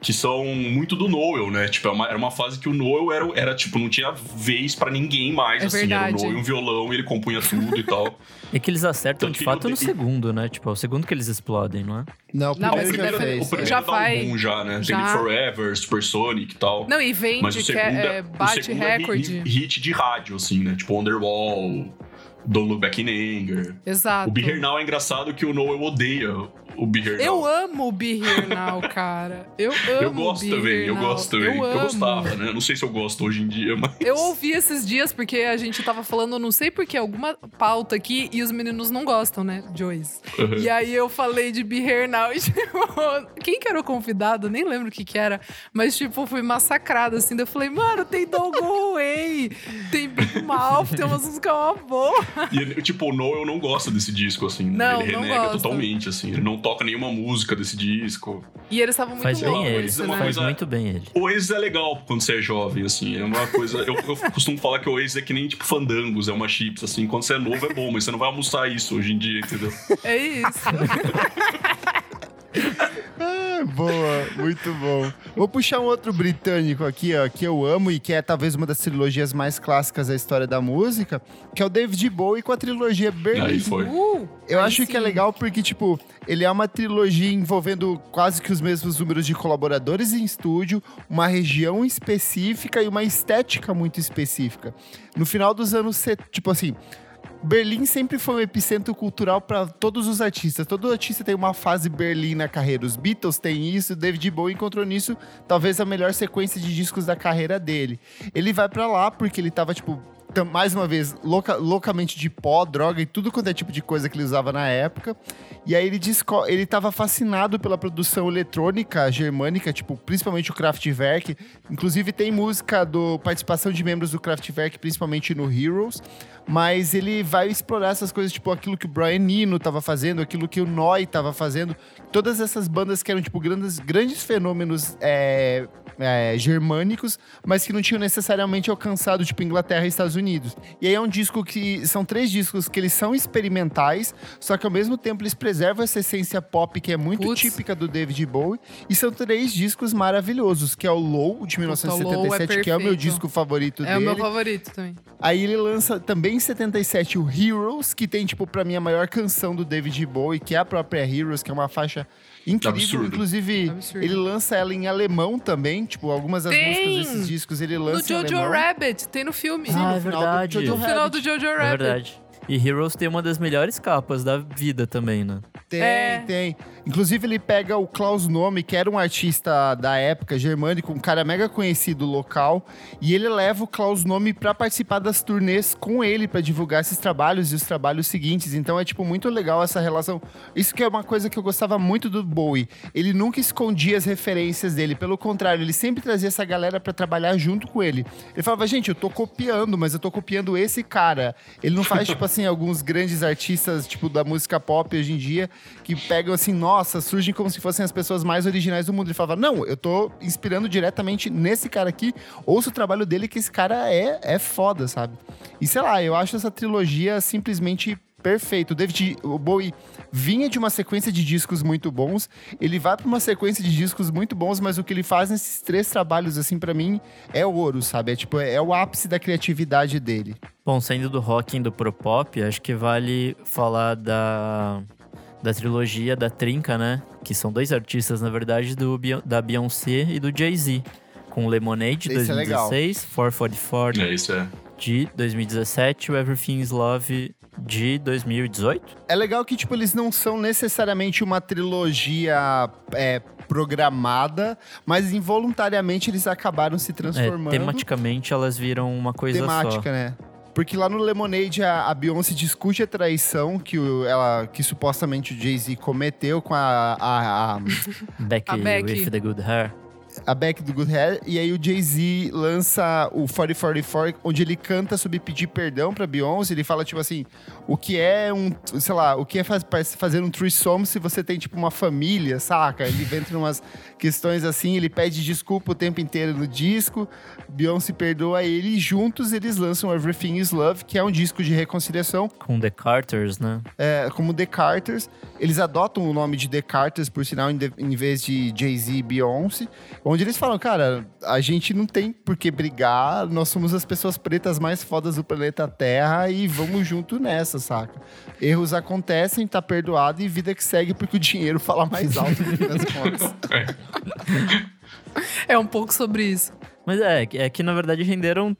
Que são muito do Noel, né? Tipo, é uma- era uma fase que o Noel era, era tipo, não tinha vez pra ninguém mais,
É
assim.
verdade.
Era o Noel e um violão, e ele compunha tudo e tal.
É que eles acertam
Tanto
de fato
no-
no segundo, né? Tipo, é o segundo que eles explodem, não é?
Não, o
Não, mas
primeiro
o
já
primeiro-
fez.
o primeiro
Já
dá
vai.
um boom já, né?
Já.
Tem Forever, Supersonic e tal.
Não, e vende,
Mas o
que
segundo,
é, é, bate
é
recorde.
hit, hit de rádio, assim, né? Tipo Underwall, Don't Look Back in Anger.
Exato.
O Be Here Now é engraçado que o Noel odeia o Be Here
Eu
Now.
amo o Be Here Now, cara. Eu amo
Eu gosto também, eu gosto também. Eu,
amo.
gostava, né? Não sei se eu gosto hoje em dia, mas.
Eu ouvi esses dias porque a gente tava falando, não sei porquê, alguma pauta aqui e os meninos não gostam, né, Joyce?
Uhum.
E aí eu falei de Be Here Now e, tipo, quem que era o convidado? Nem lembro o que que era. Mas, tipo, fui massacrada, assim. Daí eu falei, mano, tem Dogo Way, tem Big Mouth, tem umas músicas uma boa.
E, tipo, o Noel não gosta desse disco, assim. né?
Não,
ele
não
renega
gosta.
totalmente, assim. Ele não toca nenhuma música desse disco.
E eles estavam muito
Faz bem ele.
isso é uma
né?
Faz
coisa-
muito bem ele.
O Oasis é legal quando você é jovem, assim. É uma coisa. Eu, eu costumo falar que o Oasis é que nem, tipo, fandangos, é uma chips, assim. Quando você é novo é bom, mas você não vai almoçar isso hoje em dia, entendeu?
É isso.
Ah, boa, muito bom. Vou puxar um outro britânico aqui, ó, que eu amo e que é talvez uma das trilogias mais clássicas da história da música, que é o David Bowie com a trilogia Berlim.
Aí foi.
Uh,
Eu
aí
acho que é
sim.
legal porque, tipo, ele é uma trilogia envolvendo quase que os mesmos números de colaboradores em estúdio, uma região específica e uma estética muito específica. No final dos anos, tipo assim, Berlim sempre foi um epicentro cultural para todos os artistas. Todo artista tem uma fase Berlim na carreira. Os Beatles têm isso, David Bowie encontrou nisso talvez a melhor sequência de discos da carreira dele. Ele vai para lá porque ele tava tipo tam- mais uma vez, louca- loucamente de pó, droga e tudo quanto é tipo de coisa que ele usava na época. E aí ele, desco- ele tava fascinado pela produção eletrônica germânica, tipo, principalmente o Kraftwerk. Inclusive tem música do participação de membros do Kraftwerk, principalmente no Heroes. Mas ele vai explorar essas coisas, tipo aquilo que o Brian Eno tava fazendo, aquilo que o Noi tava fazendo. Todas essas bandas que eram, tipo, grandes, grandes fenômenos é, é, germânicos, mas que não tinham necessariamente alcançado, tipo, Inglaterra e Estados Unidos. E aí é um disco que. São três discos que eles são experimentais, só que ao mesmo tempo eles preservam essa essência pop que é muito típica do David Bowie. E são três discos maravilhosos, que é o Low, de
Low é
1977, que é o meu disco favorito
É o
dele.
meu favorito também.
Aí ele lança também em 77 o Heroes, que tem, tipo, pra mim a maior canção do David Bowie, que é a própria Heroes, que é uma faixa incrível.
Absurdo.
Inclusive,
Absurdo.
ele lança ela em alemão também. Tipo, algumas das
Tem!
músicas desses discos ele
No
lança em
Jojo
alemão.
Rabbit, tem no filme.
Ah, é
no final do
verdade.
Jojo
no final do Jojo
É
Rabbit.
verdade. E Heroes tem uma das melhores capas da vida também, né?
Tem,
É.
tem. Inclusive, ele pega o Klaus Nome, que era um artista da época, germânico, um cara mega conhecido local, e ele leva o Klaus Nome pra participar das turnês com ele, pra divulgar esses trabalhos e os trabalhos seguintes. Então é, tipo, muito legal essa relação. Isso que é uma coisa que eu gostava muito do Bowie. Ele nunca escondia as referências dele, pelo contrário, ele sempre trazia essa galera pra trabalhar junto com ele. Ele falava, gente, eu tô copiando, mas eu tô copiando esse cara. Ele não faz, tipo assim, alguns grandes artistas, tipo, da música pop hoje em dia, que pegam assim, nossa, surgem como se fossem as pessoas mais originais do mundo. Ele falava, não, eu tô inspirando diretamente nesse cara aqui, ouço o trabalho dele, que esse cara é, é foda, sabe? E sei lá, eu acho essa trilogia simplesmente perfeito. O David o Bowie vinha de uma sequência de discos muito bons, ele vai pra uma sequência de discos muito bons, mas o que ele faz nesses três trabalhos, assim, pra mim, é ouro, sabe? É tipo, é o ápice da criatividade dele.
Bom, saindo do rock e indo pro pop, acho que vale falar da, da trilogia da Trinca, né? Que são dois artistas, na verdade, do, da Beyoncé e do Jay-Z. Com Lemonade, de
Esse é legal.
2016, 444
É, isso é.
de 2017 e o Everything is Love de 2018.
É legal que, tipo, eles não são necessariamente uma trilogia é, programada, mas involuntariamente eles acabaram se
É,
transformando.
tematicamente, elas viram uma coisa
temática,
só.
né? Porque lá no Lemonade a, a Beyoncé discute a traição que, o- ela, que supostamente o Jay-Z cometeu com a, a, a,
Becky,
A Becky.
with the Good Hair.
A Beck do Good Hair. E aí o Jay-Z lança o 4044, onde ele canta sobre pedir perdão pra Beyoncé. Ele fala, tipo assim, o que é um, sei lá, o que é faz, faz- fazer um threesome se você tem, tipo, uma família, saca? Ele entra em umas questões assim, ele pede desculpa o tempo inteiro no disco. Beyoncé perdoa ele e juntos eles lançam Everything is Love, que é um disco de reconciliação,
Com The Carters, né?
é, como The Carters. Eles adotam o nome de The Carters, por sinal, em vez de Jay-Z e Beyoncé. Onde eles falam, cara, a gente não tem por que brigar, nós somos as pessoas pretas mais fodas do planeta Terra e vamos junto nessa, saca? Erros acontecem, tá perdoado e vida que segue porque o dinheiro fala mais alto fim das contas.
É um pouco sobre isso.
Mas é, é que na verdade renderam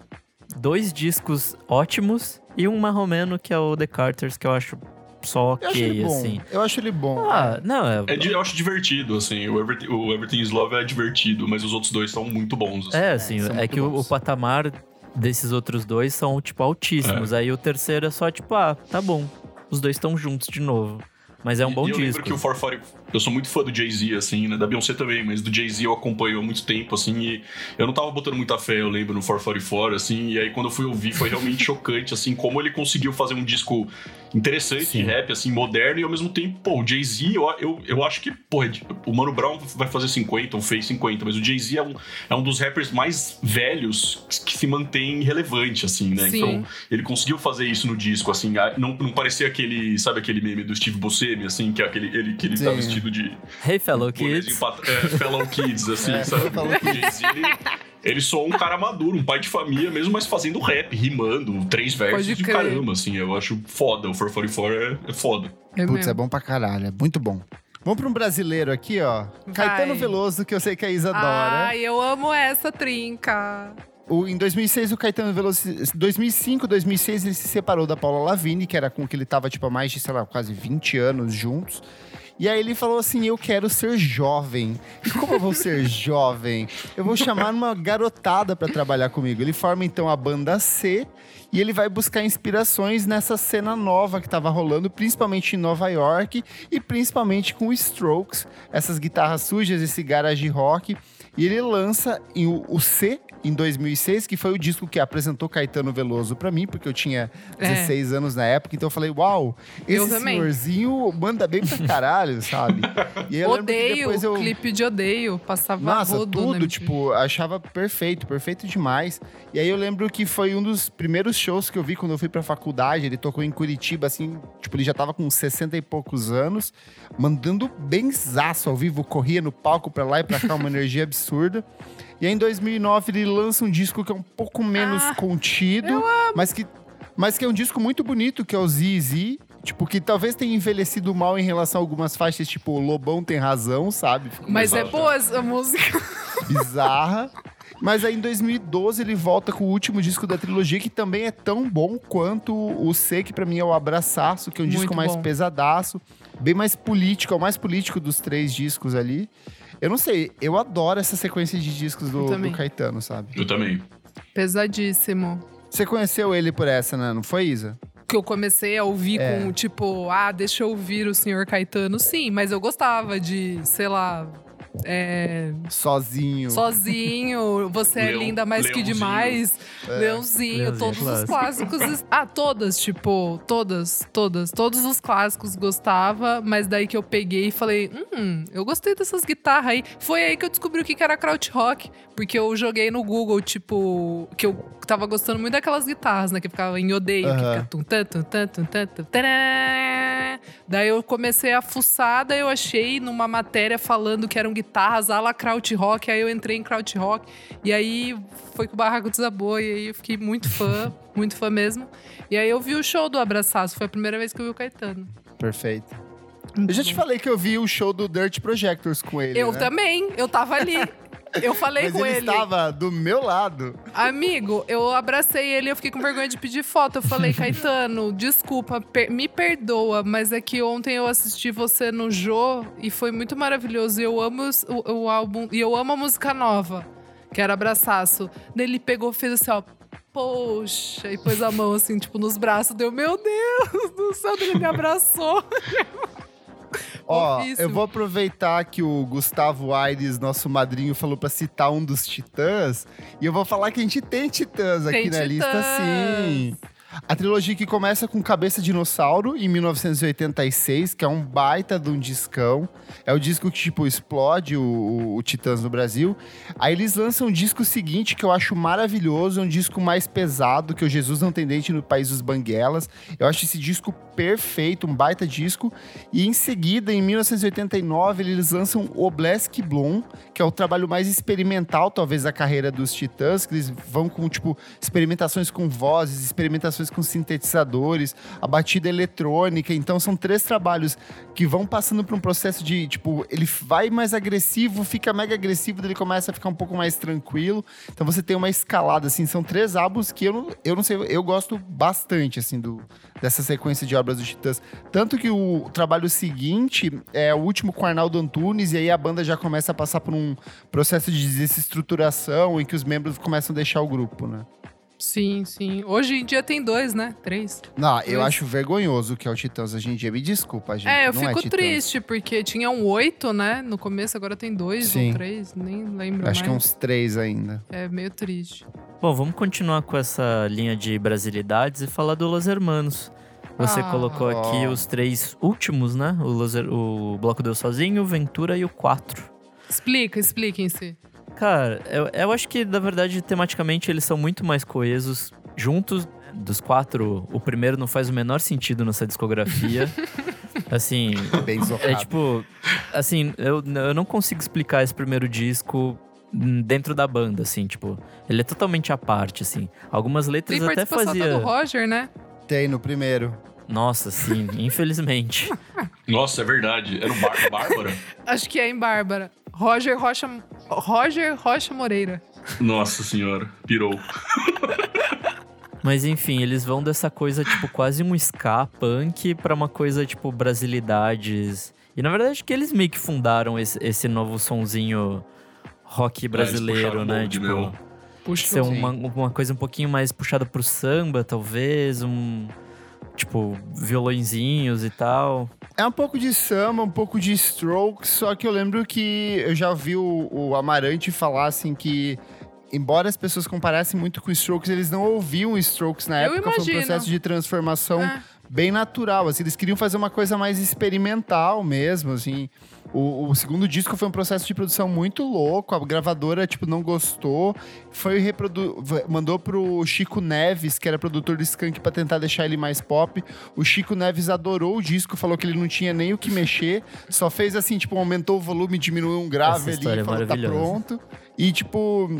dois discos ótimos e um marromeno que é o The Carters, que eu acho só
Eu
ok,
bom.
assim.
Eu acho ele bom.
Ah, não, é.
É eu acho divertido, assim. O Everything, o Everything is Love é divertido, mas os outros dois são muito bons. assim.
É, assim, é,
muito
que o, o patamar desses outros dois são, tipo, altíssimos. Aí o terceiro é só, tipo, ah, tá bom. Os dois estão juntos de novo. Mas é um
E-
bom
e eu lembro
disco.
que o 440... Eu sou muito fã do Jay-Z, assim, né? Da Beyoncé também, mas do Jay-Z eu acompanho há muito tempo, assim, e eu não tava botando muita fé, eu lembro, no 444, assim, e aí quando eu fui ouvir foi realmente chocante, assim, como ele conseguiu fazer um disco interessante
Sim.
de rap, assim, moderno, e ao mesmo tempo, pô, o Jay-Z, eu, eu, eu acho que, pô, é o Mano Brown vai fazer 50, ou fez 50, mas o Jay-Z é um, é um dos rappers mais velhos que, se mantém relevante, assim, né?
Sim.
Então, ele conseguiu fazer isso no disco, assim, não, não parecia aquele, sabe aquele meme do Steve Buscemi, assim, que é aquele ele, que ele tá
Sim.
vestido de
Hey, fellow kids.
pat- é, fellow kids, assim,
É,
sabe?
fellow
O Jay-Z, ele, ele só um cara maduro, um pai de família mesmo, mas fazendo rap, rimando, três versos de caramba, assim, eu acho foda, o 444 é, é foda.
É
Putz,
mesmo.
é bom pra caralho, é muito bom. Vamos pra um brasileiro aqui, ó. Caetano Veloso, que eu sei que a Isa adora.
Ai, eu amo essa trinca.
o, em 2006, o Caetano Veloso. 2005, 2006, ele se separou da Paula Lavigne, que era com que ele tava, tipo, há mais de, sei lá, quase 20 anos juntos. E aí ele falou assim: Eu quero ser jovem. E como eu vou ser jovem? Eu vou chamar uma garotada para trabalhar comigo. Ele forma então a banda C e ele vai buscar inspirações nessa cena nova que estava rolando, principalmente em Nova York e principalmente com Strokes, essas guitarras sujas, esse garage rock. E ele lança o C em 2006, que foi o disco que apresentou Caetano Veloso para mim, porque eu tinha 16 é. anos na época, então eu falei, uau, esse senhorzinho manda bem pra caralho, sabe?
E eu odeio, eu... clipe de odeio, passava
Nossa, tudo, tipo, achava perfeito, perfeito demais. E aí eu lembro que foi um dos primeiros shows que eu vi quando eu fui pra faculdade, ele tocou em Curitiba, assim, tipo, ele já tava com 60 e poucos anos, mandando benzaço ao vivo, corria no palco pra lá e pra cá, uma energia absurda. E aí, em 2009, ele lança um disco que é um pouco menos ah, contido, mas que, mas que é um disco muito bonito, que é o ZZ. Tipo, que talvez tenha envelhecido mal em relação a algumas faixas, tipo, o Lobão tem razão, sabe?
mas é boa essa música.
Bizarra. Mas aí em 2012 ele volta com o último disco da trilogia, que também é tão bom quanto o C, que pra mim é o Abraçaço, que é um Muito disco mais bom. pesadaço, bem mais político, é o mais político dos três discos ali. Eu não sei, eu adoro essa sequência de discos do, do Caetano, sabe?
Eu também.
Pesadíssimo.
Você conheceu ele por essa, né? Não foi, Isa?
que eu comecei a ouvir é. com, tipo, ah, deixa eu ouvir o senhor Caetano, sim, mas eu gostava de, sei lá, é...
Sozinho.
Sozinho. Você é linda mais Leãozinho. que demais. É. Leãozinho. Leãozinho. Todos os clássicos. ah, todas, tipo, todas, todas. Todos os clássicos gostava, mas daí que eu peguei e falei, hum, eu gostei dessas guitarras aí. Foi aí que eu descobri o que era krautrock. Porque eu joguei no Google, tipo, que eu tava gostando muito daquelas guitarras, né? Que ficava em odeio. Que Daí eu comecei a fuçar, daí eu achei numa matéria falando que eram guitarras ala krautrock, aí eu entrei em krautrock. E aí foi que o barraco desabou, e aí eu fiquei muito fã, muito fã mesmo. E aí eu vi o show do Abraçaço, foi a primeira vez que eu vi o Caetano.
Perfeito. Eu já te falei que eu vi o show do Dirt Projectors com ele.
Eu
né?
também, eu tava ali. Eu falei
Mas
com
ele.
ele.
estava do meu lado.
Amigo, eu abracei ele e eu fiquei com vergonha de pedir foto. Eu falei, Caetano, desculpa, per me perdoa, mas é que ontem eu assisti você no Jô e foi muito maravilhoso. E eu amo o, o álbum e eu amo a música nova, que era Abraçaço. Ele pegou, fez assim, ó poxa, e pôs a mão assim, tipo, nos braços, deu, meu Deus do céu, ele me abraçou.
Ó, eu vou aproveitar que o Gustavo Aires, nosso madrinho, falou para citar um dos titãs. E eu vou falar que a gente tem titãs tem aqui titãs. na lista, sim. A trilogia que começa com Cabeça Dinossauro, em 1986, que é um baita de um discão. É o disco que, tipo, explode o, o, o, Titãs no Brasil. Aí eles lançam um disco seguinte, que eu acho maravilhoso, um disco mais pesado, que é o Jesus Não Tem Dente no País dos Banguelas. Eu acho esse disco perfeito, um baita disco. E em seguida, em 1989, eles lançam o Blask Blom, que é o trabalho mais experimental, talvez, da carreira dos Titãs, que eles vão com, tipo, experimentações com vozes, experimentações com sintetizadores, a batida eletrônica. Então são três trabalhos que vão passando por um processo de, tipo, ele vai mais agressivo, fica mega agressivo, ele começa a ficar um pouco mais tranquilo. Então você tem uma escalada, assim, são três álbuns que eu eu não sei, eu gosto bastante, assim, do, dessa sequência de obras dos Titãs. Tanto que o trabalho seguinte é o último com Arnaldo Antunes, e aí a banda já começa a passar por um processo de desestruturação em que os membros começam a deixar o grupo, né?
Sim, sim. Hoje em dia tem dois, né? Três.
Não, eu acho vergonhoso que é o Titãs hoje em dia. Me desculpa, gente.
É, eu
não
é fico
é
triste, porque tinha um oito, né? No começo, agora tem dois sim. ou três. Nem lembro
Acho
mais.
que é uns três ainda.
É meio triste.
Bom, vamos continuar com essa linha de brasilidades e falar do Los Hermanos. Você ah. colocou aqui os três últimos, né? O, Los, o Bloco Deu Sozinho, o Ventura e o Quatro.
Explica, explica em si.
Cara, eu, eu acho que, na verdade, tematicamente eles são muito mais coesos. Juntos, dos quatro, o primeiro não faz o menor sentido nessa discografia. assim,
Bem
é tipo, assim, eu, eu não consigo explicar esse primeiro disco dentro da banda, assim, tipo, ele é totalmente à parte, assim. Algumas letras
Tem
até fazia
do Roger, né?
Tem no primeiro.
Nossa, sim, infelizmente.
Nossa, é verdade. Era o Bar Bárbara?
Acho que é em Bárbara. Roger Rocha. Roger Rocha Moreira.
Nossa senhora, pirou.
Mas enfim, eles vão dessa coisa, tipo, quase um ska punk pra uma coisa, tipo, brasilidades. E na verdade que eles meio que fundaram esse, esse novo sonzinho rock brasileiro, né?
molde
Tipo, ser uma, uma coisa um pouquinho mais puxada pro samba, talvez, um. Tipo, violõezinhos e tal.
É um pouco de samba, um pouco de strokes, só que eu lembro que eu já vi o, o Amarante falar assim que. Embora as pessoas comparassem muito com Strokes, eles não ouviam Strokes na
Eu
época. Foi um
imagino.
processo de transformação
É.
bem natural. Assim, eles queriam fazer uma coisa mais experimental mesmo, assim. O, o segundo disco foi um processo de produção muito louco. A gravadora, tipo, não gostou. Foi reprodu... Mandou pro Chico Neves, que era produtor do Skank, pra tentar deixar ele mais pop. O Chico Neves adorou o disco, falou que ele não tinha nem o que mexer. Só fez assim, tipo, aumentou o volume, diminuiu um grave ali e
é
falou, tá pronto. E, tipo,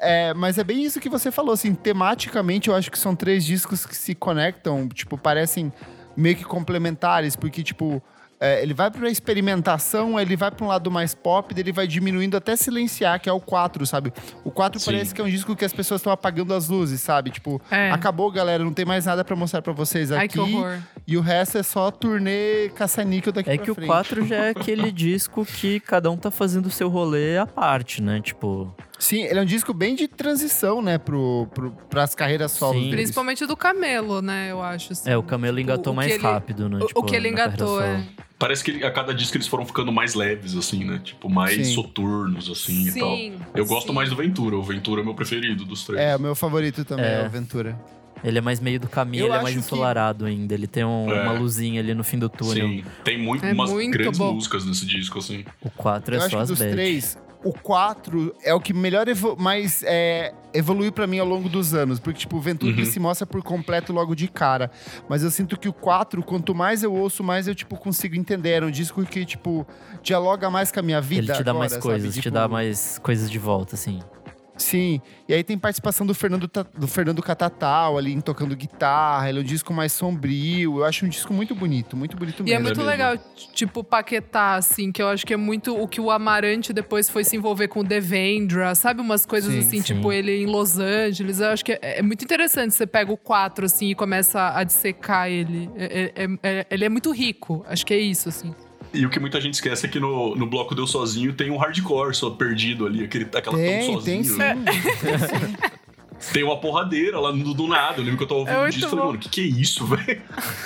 é, mas é bem isso que você falou, assim, tematicamente eu acho que são três discos que se conectam, tipo, parecem meio que complementares, porque, tipo, é, ele vai pra experimentação, ele vai pra um lado mais pop, daí ele vai diminuindo até silenciar, que é o 4, sabe? O 4
Sim.
parece que é um disco que as pessoas estão apagando as luzes, sabe? Tipo,
É.
acabou, galera, não tem mais nada pra mostrar pra vocês aqui.
Ai, que horror.
E o resto é só turnê caça-níquel daqui
É
pra
que o
frente.
4 já é aquele disco que cada um tá fazendo o seu rolê à parte, né? Tipo,
Sim, ele é um disco bem de transição, né, pro, pro, pras carreiras deles.
Principalmente do Camelo, né? Eu acho. assim.
é, o Camelo engatou
o que
mais
ele-
rápido, né?
O,
tipo,
o que ele engatou, é.
solo.
Parece que a cada disco eles foram ficando mais leves, assim, né? Tipo, mais
Sim.
soturnos, assim e
Sim,
tal. Eu gosto
sim.
mais do Ventura. O Ventura é meu preferido dos três.
É, o meu favorito também é,
É.
o Ventura.
Ele é mais meio do caminho,
Eu
ele é
acho
mais
que-
ensolarado ainda. Ele tem um-
É.
uma luzinha ali no fim do túnel.
Sim. Tem muito,
É
umas
muito
grandes
bom.
músicas nesse disco, assim.
O 4 é
eu acho
só
que
as
dos
bad.
três, o 4 é o que melhor evo mais é, evoluiu pra mim ao longo dos anos. Porque, tipo, o Ventura
Uhum.
se mostra por completo logo de cara. Mas eu sinto que o 4, quanto mais eu ouço, mais eu, tipo, consigo entender. Era um disco que, tipo, dialoga mais com a minha vida.
Ele te dá
agora,
mais
sabe?
coisas, te
Tipo,
dá mais coisas de volta, assim.
Sim, e aí tem participação do Fernando, do Fernando Catatal ali tocando guitarra. Ele é um disco mais sombrio. Eu acho um disco muito bonito, muito bonito
E é
mesmo.
muito
mesmo.
legal, tipo, Paquetá, assim, que eu acho que é muito o que o Amarante depois foi se envolver com o Devendra, sabe? Umas coisas
Sim,
assim,
sim.
tipo, ele em Los Angeles. Eu acho que é, é muito interessante. Você pega o 4, assim, e começa a dissecar ele. É- é- é- ele é muito rico. Acho que é isso, assim.
E o que muita gente esquece é que no, no bloco Deu Sozinho tem um hardcore só perdido ali, aquele, aquela
Tem,
tão
tem
sozinho.
sim. Tem sim.
Tem uma porradeira lá no, do nada. Eu lembro que eu tava ouvindo
É
o
muito
disco e falei, mano, o que, que é isso, velho?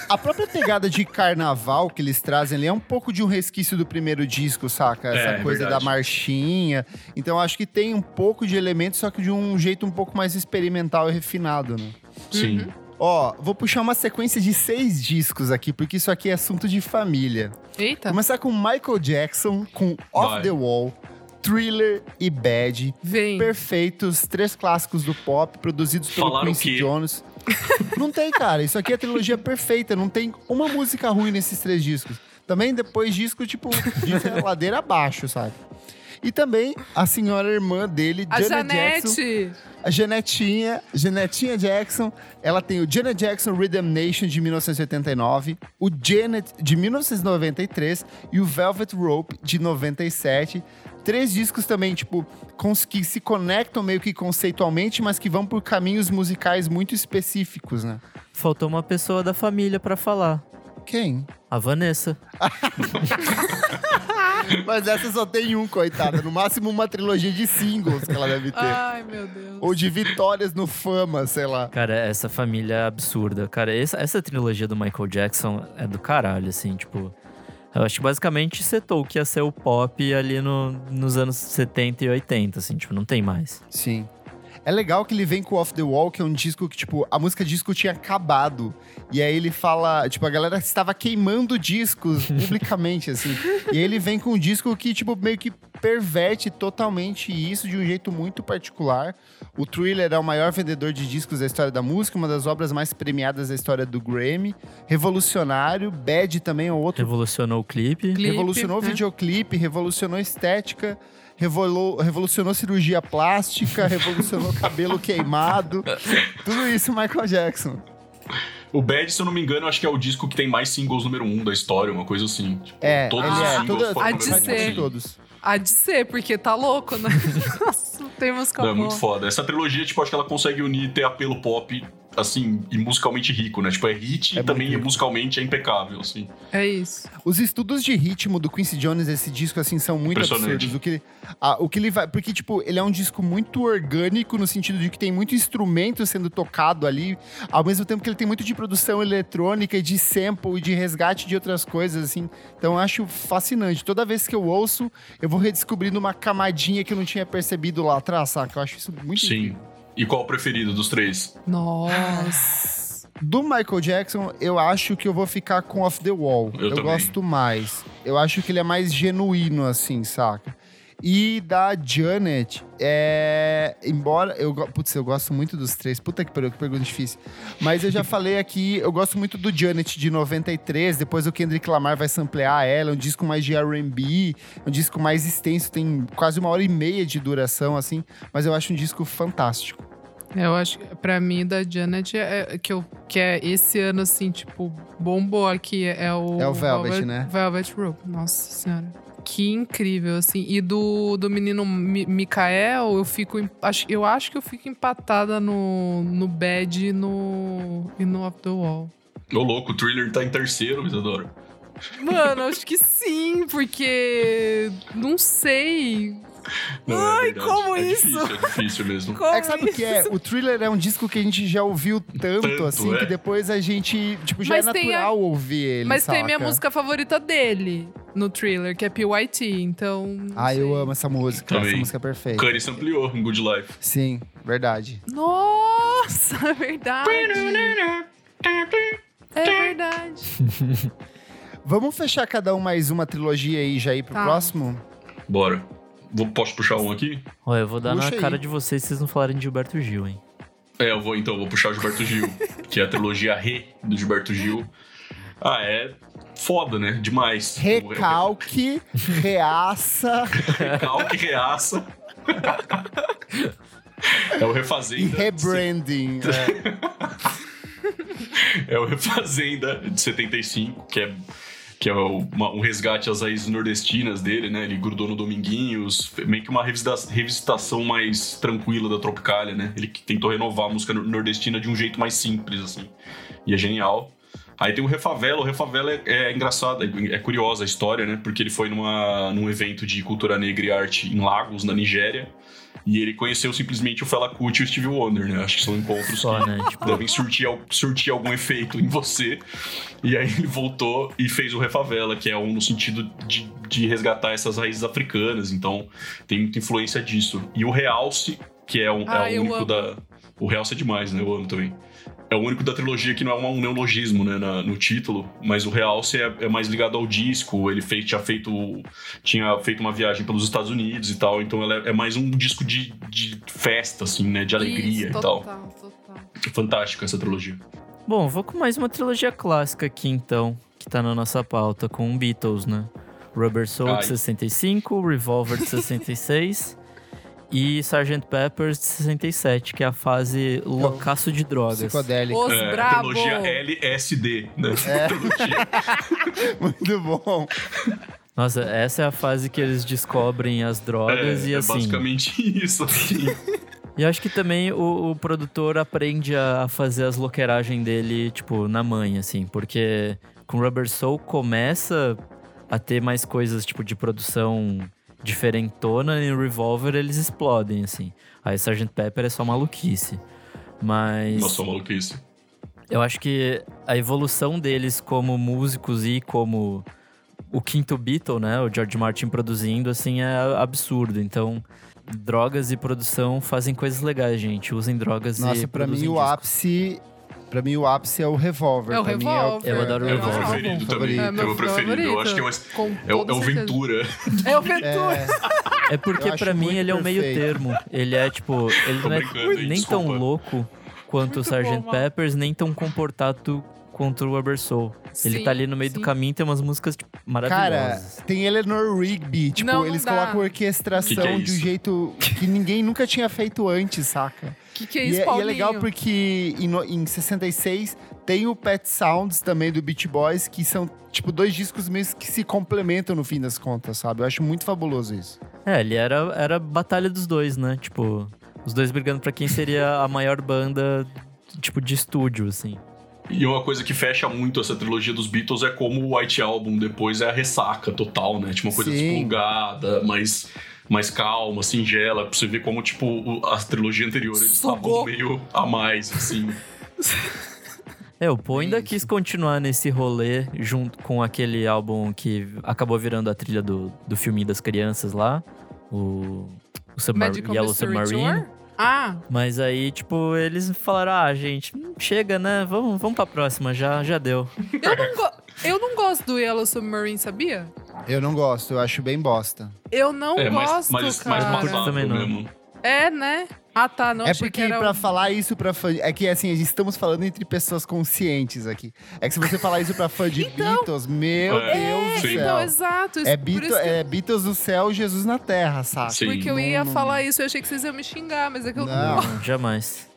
A própria pegada de carnaval que eles trazem ali é um pouco de um resquício do primeiro disco, saca? Essa
É,
coisa
verdade.
da marchinha. Então acho que tem um pouco de elementos, só que de um jeito um pouco mais experimental e refinado, né?
Sim.
Ó, vou puxar uma sequência de seis discos aqui, porque isso aqui é assunto de família.
Eita,
Começar com Michael Jackson, com Off
Vai.
the Wall, Thriller e Bad.
vem.
Perfeitos, três clássicos do pop, produzidos pelo
Falaram
Quincy
o quê?
Jones. não tem, cara. Isso aqui é a trilogia perfeita. Não tem uma música ruim nesses três discos. Também depois disco, tipo, de ladeira abaixo, sabe? E também a senhora irmã dele,
A
Janet Jackson.
Janete!
A Janetinha, Janetinha Jackson, ela tem o Janet Jackson Rhythm Nation de 1989, o Janet de 1993 e o Velvet Rope de 97. Três discos também, tipo, que se conectam meio que conceitualmente, mas que vão por caminhos musicais muito específicos, né?
Faltou uma pessoa da família pra falar.
Quem?
A Vanessa.
Mas essa só tem um, coitada. No máximo uma trilogia de singles que ela deve ter.
Ai, meu Deus.
Ou de vitórias no fama, sei lá.
Cara, essa família é absurda. Cara, essa, essa trilogia do Michael Jackson é do caralho, assim, tipo. Eu acho que basicamente setou o que ia ser o pop ali no, nos anos 70 e 80, assim, tipo, não tem mais.
Sim. É legal que ele vem com Off the Wall, que é um disco que, tipo, a música disco tinha acabado. E aí ele fala, tipo, a galera estava queimando discos publicamente, assim. E aí ele vem com um disco que, tipo, meio que perverte totalmente isso de um jeito muito particular. O Thriller é o maior vendedor de discos da história da música, uma das obras mais premiadas da história do Grammy. Revolucionário, Bad também é outro
Revolucionou o clipe.
Clipe,
revolucionou o
né?
videoclipe, revolucionou a estética, revolu- revolucionou cirurgia plástica, revolucionou cabelo queimado. Tudo isso Michael Jackson.
O Bad, se eu não me engano, acho que é o disco que tem mais singles número um da história, uma coisa assim. Tipo,
É,
todos
ele
os
é.
singles
Toda,
foram
Há de
número um,
ser.
assim.
todos.
Há de ser, porque tá louco, né? Nossa. Tem música
Não, é muito foda. Essa trilogia, tipo, acho que ela consegue unir ter apelo pop, assim, e musicalmente rico, né? Tipo, é hit
É
e também
rico.
musicalmente é impecável, assim.
É isso.
Os estudos de ritmo do Quincy Jones, esse disco, assim, são muito absurdos. O que, ah, o que ele vai. Porque, tipo, ele é um disco muito orgânico, no sentido de que tem muito instrumento sendo tocado ali, ao mesmo tempo que ele tem muito de produção eletrônica e de sample e de resgate de outras coisas, assim. Então eu acho fascinante. Toda vez que eu ouço, eu vou redescobrindo uma camadinha que eu não tinha percebido lá atrás, saca? Eu acho isso muito
Sim.
incrível.
E qual o preferido dos três?
Nossa.
Do Michael Jackson, eu acho que eu vou ficar com Off the Wall.
Eu também.
gosto mais. Eu acho que ele é mais genuíno, assim, saca? E da Janet, é. Embora. Eu, putz, eu gosto muito dos três. Puta que pariu, que pergunta difícil. Mas eu já falei aqui, eu gosto muito do Janet de 93. Depois o Kendrick Lamar vai samplear ela. É um disco mais de RB, é um disco mais extenso, tem quase uma hora e meia de duração, assim. Mas eu acho um disco fantástico.
Eu acho que pra mim, da Janet, é, que, eu, que é esse ano, assim, tipo, bombou aqui. É o.
É o Velvet, né?
Velvet Rope. Nossa senhora. Que incrível, assim. E do, do menino Mi- Mikael, eu fico. Acho, eu acho que eu fico empatada no, no Bad e no, e no Up the Wall.
Ô, louco, o Thriller tá em terceiro, Isadora.
Mano, acho que sim, porque. Não sei.
Não,
Ai,
é
como
é
isso?
Difícil, é difícil mesmo.
Como
É que sabe o que é? O Thriller é um disco que a gente já ouviu tanto,
Tanto,
assim,
é.
que depois a gente, tipo, já
Mas
é
tem
natural ouvir ele,
Mas tem minha
saca?
música favorita dele no thriller, que é PYT, então.
Ah, eu amo essa música.
Também.
Essa música é perfeita.
Kanye ampliou em Good Life.
Sim, verdade.
Nossa, é verdade. É verdade.
Vamos fechar cada um mais uma trilogia aí já ir pro
Tá.
próximo?
Bora. Vou, posso puxar um aqui?
Olha, eu vou dar
Puxa
na
aí.
cara de vocês se vocês não falarem de Gilberto Gil, hein?
É, eu vou então, vou puxar o Gilberto Gil, que é a trilogia Re do Gilberto Gil. Ah, é foda, né? Demais.
Recalque, reaça
Recalque, reaça. É o
e
Refazenda.
rebranding. É.
É o Refazenda de 75, que é, que é uma- um resgate às raízes nordestinas dele, né? Ele grudou no Dominguinhos, meio que uma revisita- revisitação mais tranquila da Tropicália, né? Ele tentou renovar a música nor- nordestina de um jeito mais simples, assim. E é genial. Aí tem o Refavela. O Refavela é, é engraçado, é, é curiosa a história, né? Porque ele foi numa, num evento de cultura negra e arte em Lagos, na Nigéria. E ele conheceu simplesmente o Fela Kuti e o Stevie Wonder, né? Acho que são encontros
Só,
que
né? Tipo,
devem surtir, surtir algum efeito em você. E aí ele voltou e fez o Refavela, que é um no sentido de, de resgatar essas raízes africanas. Então tem muita influência disso. E o Realce, que é, um,
Ah,
é o único
amo.
da. O Realce é demais, né? Eu amo também. É o único da trilogia que não é um, neologismo, né, na- no título, mas o Realce é, é mais ligado ao disco. Ele fez, tinha feito tinha feito uma viagem pelos Estados Unidos e tal, então ela é, é mais um disco de, de festa, assim, né, de alegria
Isso,
e tal.
total, total.
Fantástica essa trilogia.
Bom, vou com mais uma trilogia clássica aqui então, que tá na nossa pauta, com Beatles, né? Rubber Soul
Ai.
de 65, Revolver de 66 e Sgt. Peppers de 67, que é a fase loucaço de drogas.
Psicodélico.
Os
É, a
brabo.
trilogia LSD, né?
É. Muito bom.
Nossa, essa é a fase que eles descobrem as drogas
é,
e
é
assim.
basicamente isso, assim.
E acho que também o, o produtor aprende a fazer as loqueragens dele, tipo, na manha, assim, porque com Rubber Soul começa a ter mais coisas, tipo, de produção diferentona e no Revolver eles explodem, assim. Aí Sgt. Pepper é só maluquice. Mas
Nossa, maluquice.
eu acho que a evolução deles como músicos e como o quinto Beatle, né, o George Martin produzindo, assim, é absurdo. Então, drogas e produção fazem coisas legais, gente. Usem drogas e
Nossa, pra mim
produzem
o
discos.
ápice. Pra mim o ápice é o revólver.
É o
Pra mim
Revolver.
Eu adoro o
É o meu
Revolver.
preferido também.
favorito.
É o meu preferido. Eu acho que é, mais,
Com
é, o- é o. Ventura.
É o Ventura.
É,
É porque pra mim ele é o meio termo. Ele é tipo, ele
Tô
não é nem tão louco quanto o Sgt.
bom.
Peppers, nem tão comportado quanto o Rubber Soul. ele tá ali no meio do
sim.
caminho, tem umas músicas tipo,
Cara,
maravilhosas.
tem Eleanor Rigby. Tipo,
Não, não
eles
dá.
colocam orquestração
Que que é
de um jeito que ninguém nunca tinha feito antes, saca?
Que que é
E
isso,
é, e é
Paulinho?
legal porque em, em 66 Tem o Pet Sounds também do Beach Boys, que são, tipo, dois discos mesmo que se complementam no fim das contas, sabe? Eu acho muito fabuloso isso.
É, ele era, era a batalha dos dois, né? Tipo, os dois brigando pra quem seria a maior banda, tipo, de estúdio, assim.
E uma coisa que fecha muito essa trilogia dos Beatles é como o White Album depois é a ressaca total, né? Tipo, uma coisa
Sim.
desplugada, mais, mais calma, singela. Pra você ver como, tipo, a trilogia anterior eles estavam meio a mais, assim.
É, o Paul ainda quis continuar nesse rolê junto com aquele álbum que acabou virando a trilha do, do filme das crianças lá, o, o Submar
Magical
Yellow
Mystery
Submarine.
Tour? Ah,
Mas aí, tipo, eles falaram: ah, gente, chega, né? Vamos, vamos pra próxima, já, já deu.
eu não, eu não gosto do Yellow Submarine, sabia?
Eu não gosto, eu acho bem bosta.
Eu não
é, mais,
gosto,
mais, mais
cara.
passável
Também não.
mesmo.
É, né? Ah, tá. Não
é porque
que era...
pra falar isso pra fã. É que assim, estamos falando entre pessoas conscientes aqui. É que se você falar isso pra fã de
Então-
Beatles, meu
É,
Deus do céu.
Então, exato.
É, Beatles,
que-
é Beatles no céu, Jesus na terra, sabe?
Sim.
Porque eu ia
não-
falar isso, eu achei que vocês iam me xingar, mas é que eu não.
Não.
Não, jamais.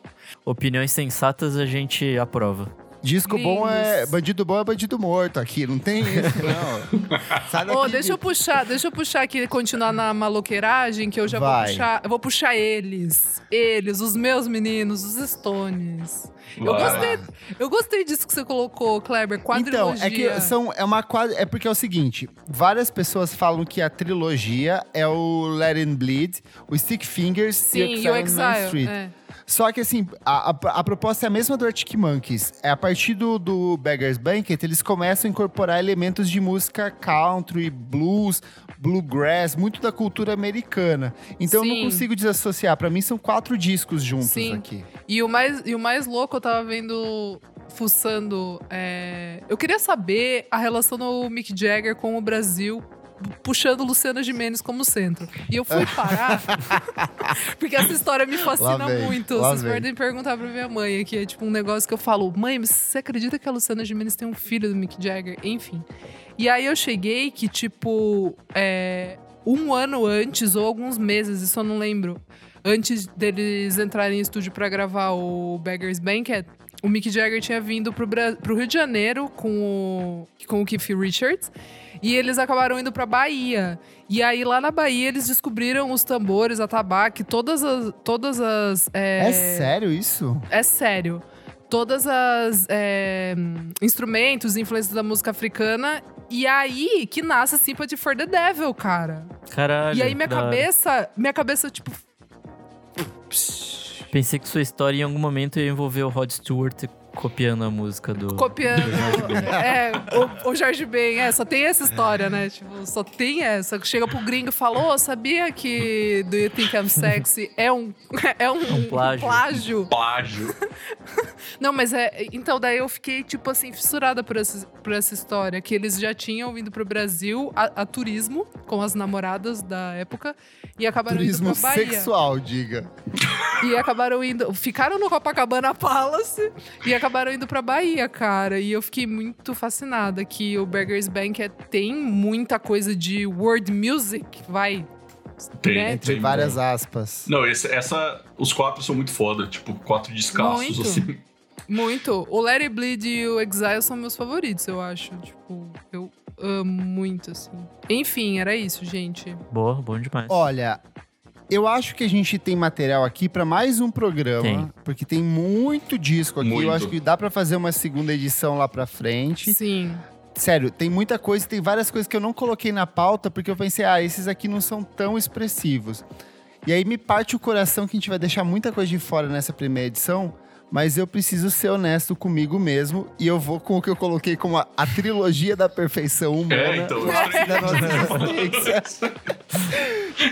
Opiniões sensatas a gente aprova.
Disco bom é. Bandido bom é bandido morto aqui. Não tem isso, não. Sai daqui,
Ô, deixa eu puxar, deixa eu puxar aqui, continuar na maloqueiragem, que eu já vou
Vai.
puxar. Eu vou puxar eles. Eles, os meus meninos, os Stones. Eu gostei, eu gostei disso que você colocou, Kleber.
Então,
Quadrilogia.
é que são, é uma quadra, é porque é o seguinte, várias pessoas falam que a trilogia é o Let It Bleed, o Stick Fingers
Sim,
e
e o
on Main
Exile.
Street.
é.
Só que assim, a, a, a proposta é a mesma do Arctic Monkeys. É a partir do, do Beggar's Banquet, eles começam a incorporar elementos de música country, blues, bluegrass, muito da cultura americana. Então eu
Sim.
não consigo desassociar. Pra mim são quatro discos juntos
Sim.
aqui.
E o mais, e o mais louco, eu tava vendo, fuçando. é, Eu queria saber a relação do Mick Jagger com o Brasil, puxando Luciana Gimenez como centro. E eu fui parar, porque essa história me fascina
vem,
muito. Vocês
vem.
podem perguntar pra minha mãe, que é tipo um negócio que eu falo: mãe, mas você acredita que a Luciana Gimenez tem um filho do Mick Jagger? Enfim. E aí eu cheguei que, tipo, é, um ano antes, ou alguns meses, isso eu não lembro, antes deles entrarem em estúdio pra gravar o Beggar's Banquet, o Mick Jagger tinha vindo pro, Bra- pro Rio de Janeiro com o, com o Keith Richards. E eles acabaram indo pra Bahia. E aí, lá na Bahia, eles descobriram os tambores, a tabaque, todas as. Todas as
É, sério isso?
é sério. Todas as é, instrumentos, influências da música africana. E aí que nasce Sympathy for the Devil, cara.
Caralho.
e aí minha cabeça, minha cabeça, tipo.
Pensei que sua história em algum momento ia envolver o Rod Stewart copiando a música do.
Copiando. é, o, o Jorge Ben, é, só tem essa história, né? Tipo, só tem essa. Chega pro gringo e fala: Ô, sabia que Do You Think I'm Sexy é um, é um,
Um plágio.
plágio?
Plágio.
Não, mas é. Então, daí eu fiquei, tipo assim, fissurada por essa, por essa história. Que eles já tinham vindo pro Brasil a, a turismo com as namoradas da época e acabaram
Turismo
indo pra Bahia.
sexual, diga.
E acabaram indo. Ficaram no Copacabana Palace e acabaram indo pra Bahia, cara. E eu fiquei muito fascinada que o Beggar's Banquet tem muita coisa de world music, vai.
Tem,
Né?
Entre
tem.
várias aspas.
Não, esse- essa. Os quatro são muito foda. Tipo, quatro descassos,
Muito.
assim.
Muito. O Let It Bleed e o Exile são meus favoritos, eu acho. Tipo, eu amo muito, assim. Enfim, era isso, gente.
Boa, bom demais.
Olha, eu acho que a gente tem material aqui pra mais um programa,
Tem.
porque tem muito disco aqui.
Muito.
Eu acho que dá pra fazer uma segunda edição lá pra frente.
Sim.
Sério, tem muita coisa, tem várias coisas que eu não coloquei na pauta porque eu pensei, ah, esses aqui não são tão expressivos. E aí me parte o coração que a gente vai deixar muita coisa de fora nessa primeira edição, mas eu preciso ser honesto comigo mesmo e eu vou com o que eu coloquei como a, a trilogia da perfeição humana.
É, então.
da nossa existência,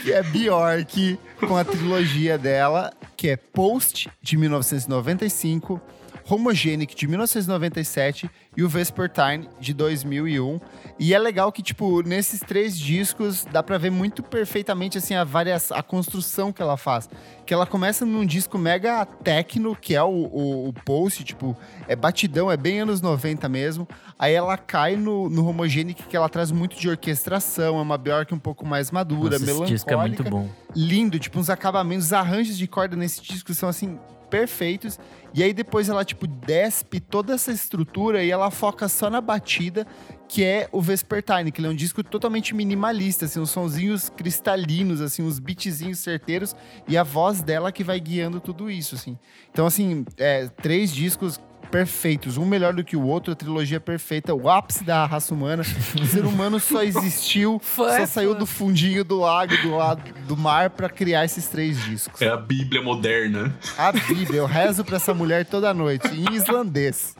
que é Bjork com a trilogia dela, que é Post de 1995, Homogenic de 1997 e o Vespertine de 2001. E é legal que, tipo, nesses três discos dá pra ver muito perfeitamente, assim, a, variação, a construção que ela faz. Que ela começa num disco mega techno, que é o, o, o Post, tipo, é batidão, é bem anos 90 mesmo. Aí ela cai no, no Homogenic, que ela traz muito de orquestração, é uma Bjork um pouco mais madura,
Nossa, esse
melancólica
disco é muito bom.
lindo, tipo, uns acabamentos, os arranjos de corda nesse disco são assim perfeitos. E aí depois ela, tipo, despe toda essa estrutura e ela foca só na batida, que é o Vespertine, que é um disco totalmente minimalista, assim, uns sonzinhos cristalinos, assim, uns beatzinhos certeiros, e a voz dela que vai guiando tudo isso, assim. Então, assim, é, três discos perfeitos, um melhor do que o outro, a trilogia perfeita, o ápice da raça humana. O ser humano só existiu, só saiu do fundinho do lago, do lado do mar, pra criar esses três discos.
É a Bíblia moderna.
A Bíblia, eu rezo pra essa mulher toda noite, em islandês.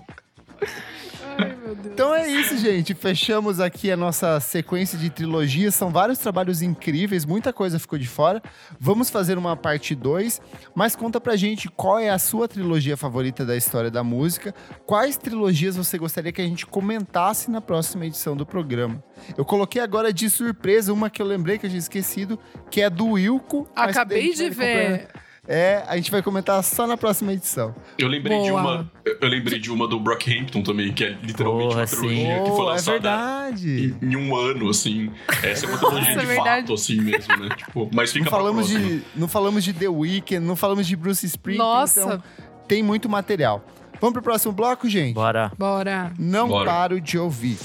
Então é isso, gente. Fechamos aqui a nossa sequência de trilogias. São vários trabalhos incríveis, muita coisa ficou de fora. Vamos fazer uma parte 2, mas conta pra gente qual é a sua trilogia favorita da história da música. Quais trilogias você gostaria que a gente comentasse na próxima edição do programa? Eu coloquei agora de surpresa uma que eu lembrei que eu tinha esquecido, que é do Wilco.
Acabei de
vai
ver.
comprar- É, a gente vai comentar só na próxima edição.
Eu lembrei de
Boa.
uma. Eu lembrei de uma do Brockhampton também, que é literalmente
Porra,
uma trilogia que
Oh,
foi
é
lançada
verdade.
em, em um ano, assim. Essa é uma trilogia
Nossa,
de
é verdade.
fato, assim mesmo, né? Tipo, mas fica
Não
pra
falamos,
próxima.
de, não falamos de The Weeknd, não falamos de Bruce Springsteen.
Nossa.
Então tem muito material. Vamos pro próximo bloco, gente?
Bora.
Bora.
Não
Bora.
paro de ouvir.